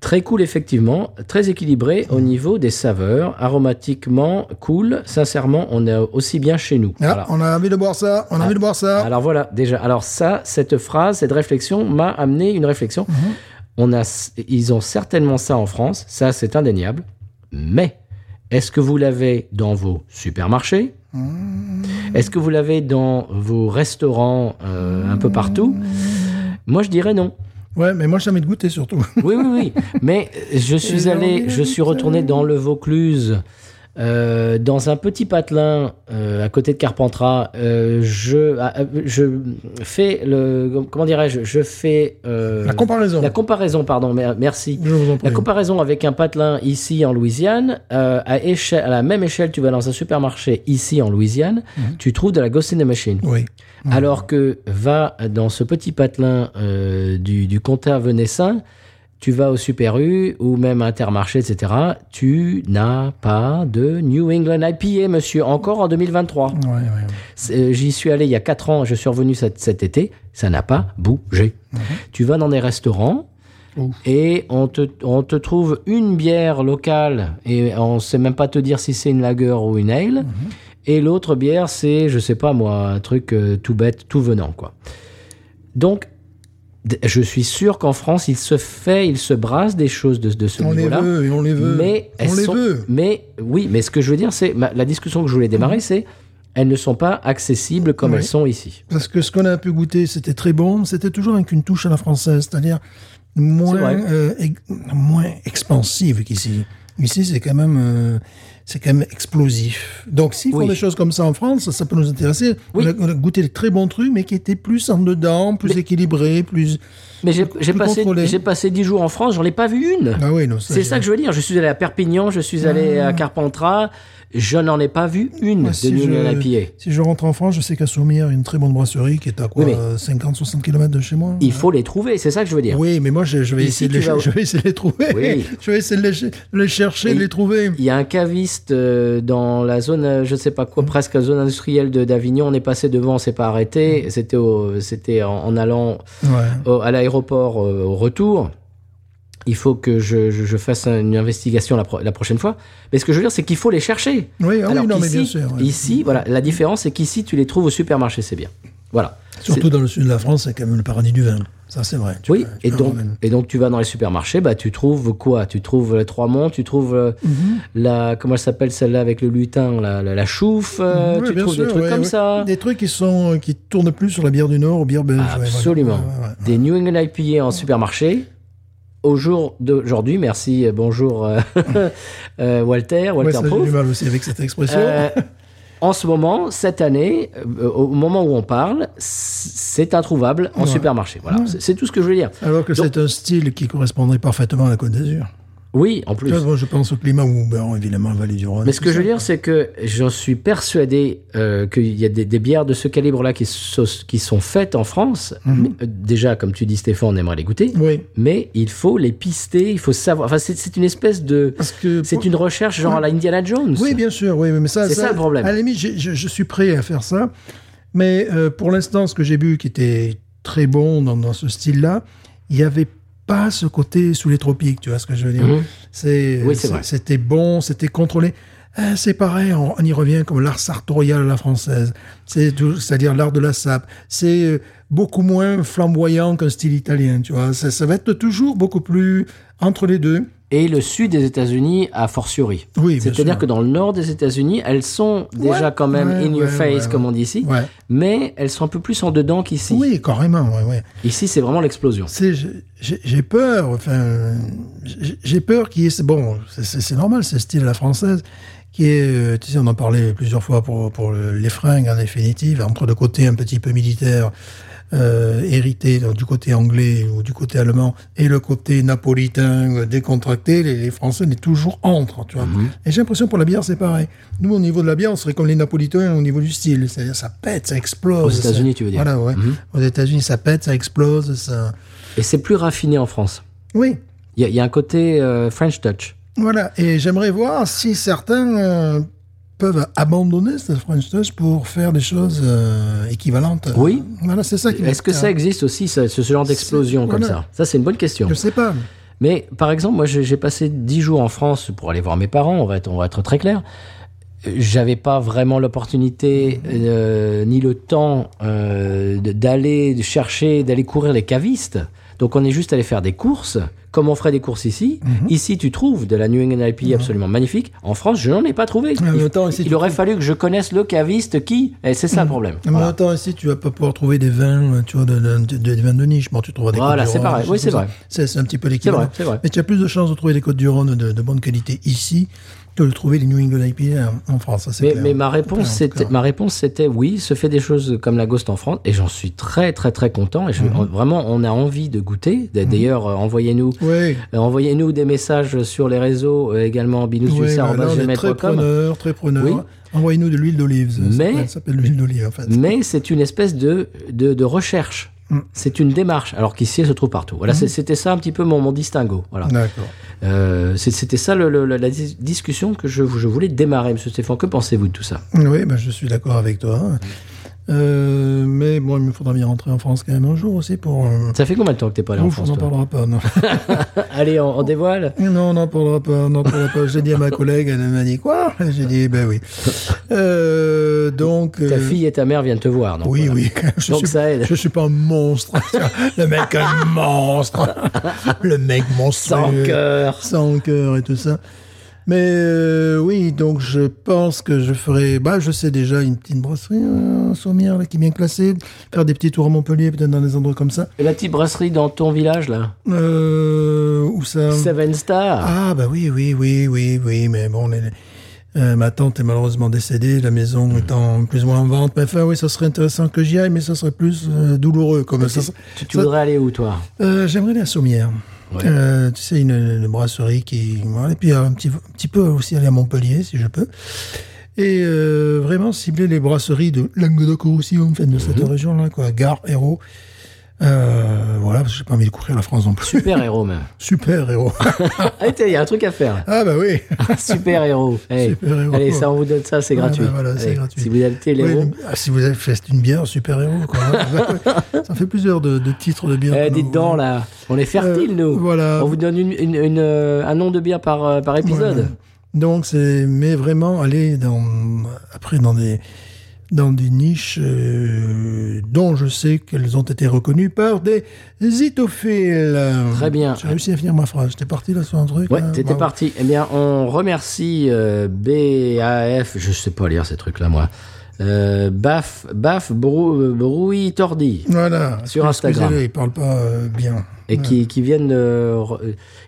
Très cool, effectivement. Très équilibré au niveau des saveurs. Aromatiquement cool. Sincèrement, on est aussi bien chez nous. Ah, Voilà. on a envie de boire ça, on a envie de boire ça. Alors voilà, déjà. Alors ça, cette phrase, cette réflexion m'a amené une réflexion. Mhm. On a, ils ont certainement ça en France, ça c'est indéniable. Mais est-ce que vous l'avez dans vos supermarchés? Mhm. Est-ce que vous l'avez dans vos restaurants euh, un peu partout? Moi je dirais non. Ouais, mais moi j'ai envie de goûter surtout. Oui, oui, oui. Mais je suis allé, je suis retourné dans le Vaucluse, euh, dans un petit patelin euh, à côté de Carpentras. Euh, je, ah, euh, je fais le, comment dirais-je, je fais euh, La comparaison. la comparaison, pardon, mer- merci. Je vous en La prie. comparaison avec un patelin ici en Louisiane, euh, à, échelle, à la même échelle, tu vas dans un supermarché ici en Louisiane, Mhm. tu trouves de la Ghost in the Machine. Oui. Alors que va dans ce petit patelin euh, du, du comtat venessin, tu vas au Super U ou même Intermarché, etc. Tu n'as pas de New England IPA, monsieur, encore en 2023. Ouais, ouais, ouais. C'est- euh, J'y suis allé il y a 4 ans, je suis revenu cet, cet été, ça n'a pas bougé. Tu vas dans des restaurants Ouf. et on te, on te trouve une bière locale et on sait même pas te dire si c'est une lager ou une ale. Et l'autre bière, c'est, je sais pas moi, un truc euh, tout bête, tout venant, quoi. Donc, je suis sûr qu'en France, il se fait, il se brasse des choses de, de ce On les niveau-là. veut et on les veut. Mais elles on les sont- veut. Mais oui, mais ce que je veux dire, c'est la discussion que je voulais Mhm. démarrer, c'est elles ne sont pas accessibles comme Oui. elles sont ici. Parce que ce qu'on a pu goûter, c'était très bon. C'était toujours avec une touche à la française, c'est-à-dire moins, euh, moins expansive qu'ici. Ici, c'est quand même, euh, c'est quand même explosif. Donc, s'ils font Oui. des choses comme ça en France, ça peut nous intéresser. Oui. On, a, on a goûté de très bons trucs, mais qui étaient plus en dedans, plus Mais- équilibrés, plus. Mais j'ai passé, j'ai passé 10 jours en France, j'en ai pas vu une. Ah oui, non, C'est ça que je veux dire. Je suis allé à Perpignan, je suis allé à Carpentras, je n'en ai pas vu une Moi, de si je- IPA. Si je rentre en France, je sais qu'à Sommières, il y a une très bonne brasserie qui est à quoi Oui, 50-60 km de chez moi. Il faut les trouver, c'est ça que je veux dire. Oui, mais moi, je, je vais, essayer de les, tu vas- je vais essayer de les trouver. Oui. Je vais essayer de les, chercher, Et- de les trouver. Il y a un caviste euh, dans la zone, euh, je sais pas quoi, presque la zone industrielle de d'Avignon. On est passé devant, on s'est pas arrêté. C'était au- c'était en, en allant Ouais. au- à l'aéroport euh, au retour. Il faut que je, je- je fasse une investigation la, pro- la prochaine fois. Mais ce que je veux dire, c'est qu'il faut les chercher. Oui, ah oui, Alors non, mais bien sûr. ouais. Ici, voilà, la différence, c'est qu'ici, tu les trouves au supermarché, c'est bien. Voilà. Surtout dans le sud de la France, c'est quand même le paradis du vin. Ça, c'est vrai. Tu Oui, peux- et donc, et donc tu vas dans les supermarchés, bah tu trouves quoi? Tu trouves les trois monts, tu trouves euh, Mhm. la comment elle s'appelle celle-là avec le lutin, la, la, la chouffe, euh, Ouais, tu trouves sûr, des trucs ouais, comme ouais. ça. Des trucs qui sont qui tournent plus sur la bière du Nord ou bière belge. Absolument. Des New England IPA en supermarché. Au jour d'aujourd'hui, merci, euh, bonjour euh, euh, Walter, Ouais, Walter j'ai du mal aussi avec cette expression. Euh, en ce moment, cette année, euh, au moment où on parle, c'est introuvable en Ouais. supermarché. Voilà, Ouais. c'est tout ce que je veux dire. Alors que c'est un style qui correspondrait parfaitement à la Côte d'Azur. Oui, en plus. je pense au climat où, ben, évidemment, la vallée du Rhône. Mais ce que je veux dire, c'est que j'en suis persuadé euh, qu'il y a des, des bières de ce calibre-là qui, so- qui sont faites en France. Mhm. Mais, euh, déjà, comme tu dis, Stéphane, on aimerait les goûter. Oui. Mais il faut les pister, il faut savoir. Enfin, c'est une espèce de. C'est pour- une recherche genre à la Indiana Jones. Oui, bien sûr, oui, mais ça, C'est ça le problème. À la limite, je, je suis prêt à faire ça, mais euh, pour l'instant, ce que j'ai bu qui était très bon dans, dans ce style-là, il n'y avait pas ce côté sous les tropiques, tu vois ce que je veux dire Mhm. C'est, Oui, c'est vrai. C'était bon, c'était contrôlé. Euh, c'est pareil, on, on y revient comme l'art sartorial à la française, c'est tout- c'est-à-dire l'art de la sape. C'est euh, beaucoup moins flamboyant qu'un style italien, tu vois. Ça, ça va être toujours beaucoup plus entre les deux. Et le sud des États-Unis, a fortiori. Oui, C'est-à-dire que dans le nord des États-Unis, elles sont déjà Ouais, quand même ouais, in your face, comme on dit ici, mais elles sont un peu plus en dedans qu'ici. Oui, carrément. Ici, c'est vraiment l'explosion. J'ai- peur, enfin, j'ai- peur qu'il y ait, bon, c'est- normal, c'est le style à la française, qui est, euh, tu sais, on en parlait plusieurs fois pour, pour le- les fringues, en définitive, entre le côté un petit peu militaire, euh, hérité donc, du côté anglais ou du côté allemand, et le côté napolitain euh, décontracté, les, les Français, on est toujours entre, tu vois. Et j'ai l'impression pour la bière, c'est pareil. Nous, au niveau de la bière, on serait comme les Napolitains au niveau du style, c'est-à-dire ça pète, ça explose. Aux États-Unis, tu veux dire. Voilà, ouais. Aux États-Unis, ça pète, ça explose, ça... Et c'est plus raffiné en France. Oui, Il y, a- il y a un côté euh, French touch. Voilà, et j'aimerais voir si certains euh, peuvent abandonner cette French Touch pour faire des choses euh, équivalentes. Oui. Voilà, c'est ça qui Est-ce que ça existe aussi, ça- ce, genre d'explosion comme voilà. ça? Ça, c'est une bonne question. Je sais pas. Mais par exemple, moi, j'ai passé dix jours en France pour aller voir mes parents, on va être, on va être très clair. J'avais pas vraiment l'opportunité euh, ni le temps d'aller chercher, d'aller courir les cavistes. Donc on est juste allé faire des courses, comme on ferait des courses ici. Mhm. Ici, tu trouves de la New England IPA absolument magnifique. En France, je n'en ai pas trouvé. Mais Il, même temps, ici, il aurait fallu que je connaisse le caviste qui. Et c'est ça le problème. Mais Voilà. attends, ici, tu vas pas pouvoir trouver des vins, tu vois, de, de- de- des vins de niche. Bon, tu trouveras des Voilà, c'est pareil. des Oui, c'est vrai. C'est un petit peu l'équivalent. vrai, c'est vrai. Mais tu as plus de chances de trouver des Côtes du Rhône de, bonne qualité ici de trouver les New England IPA en, en France. ça, Mais, clair. mais ma réponse, c'était, ma réponse, c'était oui, se fait des choses comme la Ghost en France, et j'en suis très, très, très content. Et je- Mhm. vraiment, on a envie de goûter. D'ailleurs, euh, envoyez-nous, Oui. euh, envoyez-nous des messages sur les réseaux, euh, également Oui, on est très binoususa@gmail.com. preneur, très preneur. Oui. Envoyez-nous de l'huile d'olive. ça Mais- s'appelle- Ça s'appelle l'huile d'olive, en fait. Mais c'est une espèce de, de, de recherche. Mm. C'est une démarche, alors qu'ici, elle se trouve partout. Voilà, c'est- c'était ça un petit peu mon, mon distinguo. Voilà. D'accord. Euh, c'était ça le- le- la, la dis- discussion que je, je voulais démarrer, Monsieur Stéphane. Que pensez-vous de tout ça? Oui, ben, je suis d'accord avec toi. Euh, mais bon, il me faudra bien rentrer en France quand même un jour aussi pour. euh, Ça fait combien de temps que t'es pas allé en Ouf, France on n'en parlera pas, non. Allez, on, on dévoile non, on n'en parlera pas, on n'en parlera pas. J'ai dit à ma collègue, elle m'a dit quoi? J'ai dit, ben oui. Euh, donc. Ta fille et ta mère viennent te voir. Donc Oui, voilà. oui. Je Donc suis, ça aide. Je suis pas un monstre. Le mec un monstre. Le mec monstrueux. Sans cœur. sans cœur et tout ça. Mais euh, oui, donc je pense que je ferai. Bah, je sais déjà une petite brasserie euh, Sommière là, qui est bien classée. Faire des petits tours à Montpellier, peut-être dans des endroits comme ça. Et la petite brasserie dans ton village, là? Euh, où ça? Seven Star. Ah bah oui, oui, oui, oui, oui, mais bon, les- euh, ma tante est malheureusement décédée, la maison Hmm. étant plus ou moins en vente. Mais enfin, oui, ça serait intéressant que j'y aille, mais ça serait plus euh, douloureux. Comme ça, tu, tu ça- voudrais aller où, toi? Euh, J'aimerais aller à Sommières. Ouais. Euh, tu sais, une, une brasserie qui... Voilà, et puis un petit, un petit peu aussi aller à Montpellier, si je peux. Et euh, vraiment cibler les brasseries de Languedoc-Roussillon, en fait, de cette Mhm. région-là, quoi. Gare, Hérault. Euh, voilà, parce que j'ai pas envie de courir la France non plus. Super héros, même. Super héros. Ah, il y a un truc à faire. ah bah oui. Super héros. Hey. Super héros. Allez, ça, on vous donne ça, c'est Ouais, gratuit. bah voilà, c'est Allez, gratuit. Si vous Oui, ah, si vous avez fait une bière, super héros. Quoi. ça fait plusieurs de, de titres de bière. Eh, dites donc, là, on est fertiles, Euh, nous. voilà. On vous donne une, une- une, euh, un nom de bière par, par épisode. Voilà. Donc c'est mais vraiment aller dans après dans des dans des niches euh, dont je sais qu'elles ont été reconnues par des itophiles. Très bien. J'ai réussi à finir ma phrase. J'étais parti là sur un truc. Ouais, là. t'étais parti. Eh bien, on remercie euh, BAF, je sais pas lire ces trucs-là, moi. Euh, Baf, Baf Brou, Brouille Tordi. Voilà. Sur Instagram. Il parle pas bien. Et qui, qui viennent, re-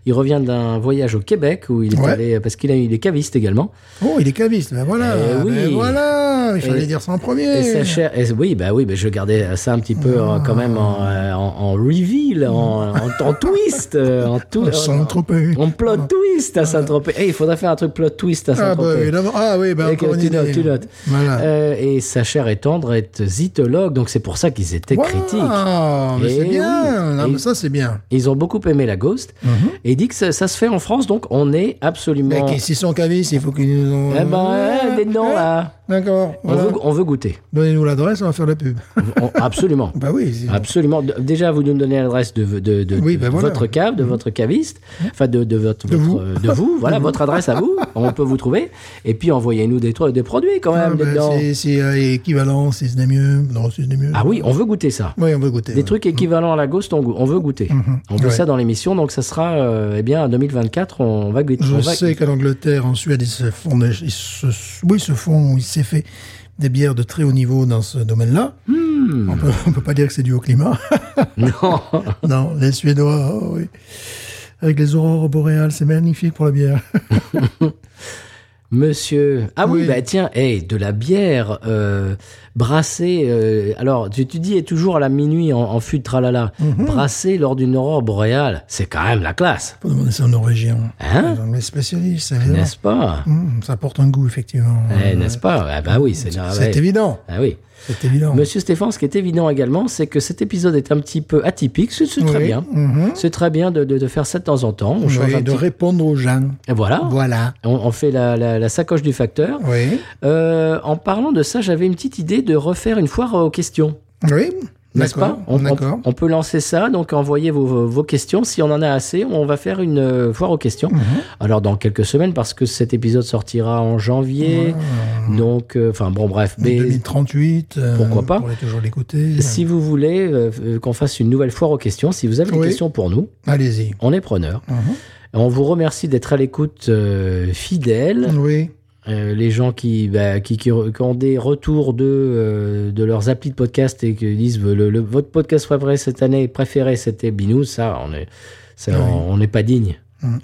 il revient d'un voyage au Québec où il est Ouais. allé, parce qu'il a il est caviste également. Oh, il est caviste. Ben voilà. Eh oui. ben voilà. Il fallait Et- dire ça en premier. Et sa et oui, bah oui, bah je gardais ça un petit peu euh, quand même en, euh, en, en reveal, en, twist, euh, en tout, Saint-Tropez. en plot twist à Saint-Tropez. Eh, il faudrait faire un truc plot twist à Ah bah Saint-Tropez. évidemment. Ah oui, ben Et encore tu notes, tu notes. Voilà. Euh, et sa chère et tendre est zytologue, donc c'est pour ça qu'ils étaient critiques. Ah, mais Eh c'est bien. oui. Non, Et- mais ça c'est bien. Ils ont beaucoup aimé la Ghost et il dit que ça, ça se fait en France, donc on est absolument. Mais s'ils sont cavistes, il faut qu'ils nous ont... Eh ben, eh, des noms là. D'accord. On, Voilà. veut, on veut goûter. Donnez-nous l'adresse, on va faire la pub. On- absolument. bah oui. Absolument. Déjà, vous nous donnez l'adresse de, de, de, Oui, de ben voilà. votre cave, de votre caviste, enfin de, votre, De votre- vous. de vous. Voilà, votre adresse à vous. On peut vous trouver. Et puis envoyez-nous des, produits quand Ah, même bah, dedans. c'est euh, équivalent, si ce n'est mieux. Non, si ce n'est mieux. Ah oui, on veut goûter ça. Oui, on veut goûter. Des ouais. trucs équivalents à la Ghost, on veut goûter. On veut Ouais. ça dans l'émission, donc ça sera, euh, eh bien, en 2024, on va goûter. Je on va- sais qu'en Angleterre, en Suède, ils se font, des- ils se, oui, ils se font, il s'est fait des bières de très haut niveau dans ce domaine-là. Hmm. On peut, on peut pas dire que c'est dû au climat. Non. non, les Suédois, oh oui. Avec les aurores boréales, c'est magnifique pour la bière. Monsieur. Ah oui, Oui. bah tiens, hey, de la bière euh, brassée. euh, alors, tu, tu dis est toujours à la minuit en, en fût de tralala. Mhm. Brassée lors d'une aurore boréale. C'est quand même la classe. faut demander ça aux Norvégiens. Hein Les spécialistes. N'est-ce pas? Hum, ça apporte un goût, effectivement. Eh, N'est-ce pas? Ah bah oui, c'est ah, C'est ouais. évident. Ah oui. C'est évident. Monsieur Stéphane, ce qui est évident également, c'est que cet épisode est un petit peu atypique. C'est très bien. Mhm. C'est très bien de, de, de faire ça de temps en temps. On Oui, de petit- répondre aux gens. Et voilà. Voilà. On, on fait la, la, la sacoche du facteur. Oui. Euh, en parlant de ça, j'avais une petite idée de refaire une foire aux questions. Oui. N'est-ce pas on, on- D'accord. on peut lancer ça, donc envoyez vos, questions. Si on en a assez, on va faire une euh, foire aux questions. Mhm. Alors dans quelques semaines, parce que cet épisode sortira en janvier. Donc, euh, enfin bon, bref. Mais 2038. euh, Pourquoi pas toujours l'écouter. si vous voulez euh, euh, qu'on fasse une nouvelle foire aux questions, si vous avez des questions pour nous, Allez-y. on est preneur. Mhm. On vous remercie d'être à l'écoute euh, fidèle. Oui. Euh, les gens qui, bah, qui, qui, ont des retours de, euh, de leurs applis de podcast et qui disent le, le- votre podcast préféré cette année préféré c'était Binou, ça on est ça, Ah on n'est pas digne.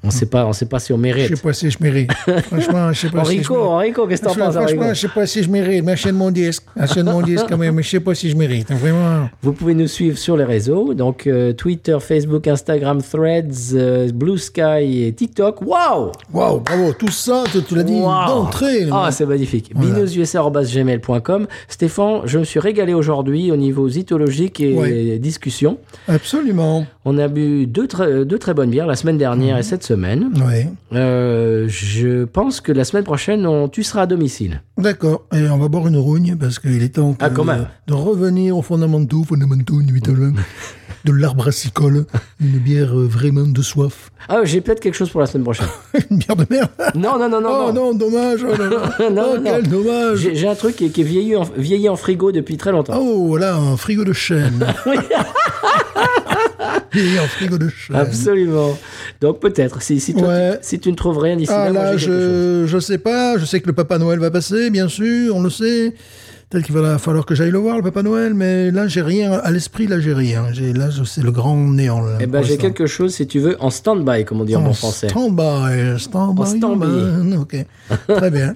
On sait pas on sait pas si on Je mérite. sais pas si je mérite. Franchement, je sais pas si je mérite. Enrico, qu'est-ce que t'en penses Franchement, je sais pas si je mérite. Mais achète mon disque. Achète mon disque quand même. Mais je sais pas si je mérite. Vraiment. Vous pouvez nous suivre sur les réseaux, donc euh, Twitter, Facebook, Instagram, Threads, euh, Blue Sky et TikTok. Waouh Waouh, bravo. Tout ça, tu, tu l'as dit Waouh. d'entrée. Ah, c'est magnifique. Voilà. binoususa.gmail.com. Stéphane, je me suis régalé aujourd'hui au niveau zytologique et Ouais. discussion. Absolument. On a bu deux, très- deux très bonnes bières la semaine dernière Mhm. et cette semaine. Oui. Euh, je pense que la semaine prochaine, on, tu seras à domicile. D'accord. Et on va boire une rougne parce qu'il est temps Ah, que- quand même. de revenir aux fondamentaux, fondamentaux de l'arbre brassicole. Une bière euh, vraiment de soif. Ah, j'ai peut-être quelque chose pour la semaine prochaine. Une bière de merde. non, non, non, non. oh non. non, dommage. Oh, non, non. Non, Oh, non, quel dommage. J'ai un truc qui qui est vieilli, en, vieilli en frigo depuis très longtemps. Oh, voilà, un frigo de chêne. Et en frigo de chêne. Absolument. Donc peut-être, si, si, toi, Ouais. tu, si tu ne trouves rien d'ici Ah là, chose. je, je sais pas. Je sais que le Papa Noël va passer, bien sûr, on le sait. Peut-être qu'il va falloir que j'aille le voir, le Papa Noël, mais là, j'ai rien à l'esprit, là, j'ai rien. Là, c'est le grand néant. Là, Eh ben j'ai quelque chose, si tu veux, en stand-by, comme on dit en bon français. Stand-by, stand-by. En stand-by. man. Ok, très bien.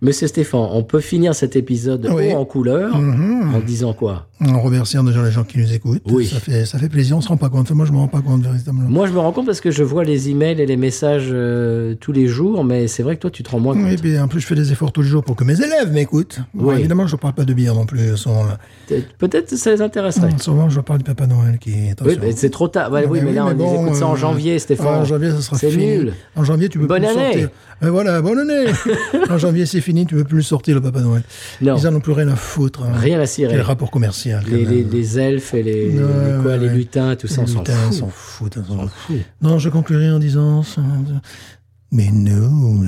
Monsieur Stéphane, on peut finir cet épisode Oui. haut en couleur en disant quoi? En remerciant déjà les gens qui nous écoutent. Oui. Ça fait, ça fait plaisir, on se rend pas compte. Moi, je me rends pas compte, véritablement. Moi, je me rends compte parce que je vois les emails et les messages euh, tous les jours, mais c'est vrai que toi, tu te rends moins Oui, compte. puis en plus, je fais des efforts tous les jours pour que mes élèves m'écoutent. Bon, Oui. évidemment, je ne parle pas de bière non plus à ce moment-là. Peut- Peut-être ça les intéresserait. Souvent, je parle du Papa Noël qui est. Oui, attention. mais c'est trop tard. Ouais, oui, mais là, on bon, écoute ça en euh, janvier, Stéphane. En janvier, ça sera C'est fini. nul. En janvier, tu peux Bonne année. sortir. Euh, voilà, bonne année. en janvier, c'est fini, tu peux plus le sortir, le Papa Noël. Non. Ils en ont plus rien à foutre. hein. Rien à cirer. Quel rapport commercial. Les, les, même. les elfes et les, les, quoi, ouais, les lutins, tout ça, on Les s'en lutins fout. s'en foutent. On fout. fout. Non, je conclurai en disant. Mais news.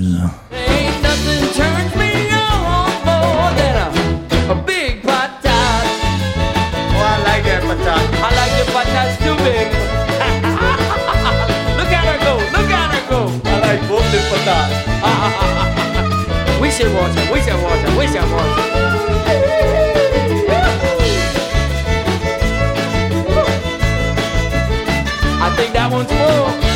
Wicked. I think that one's full.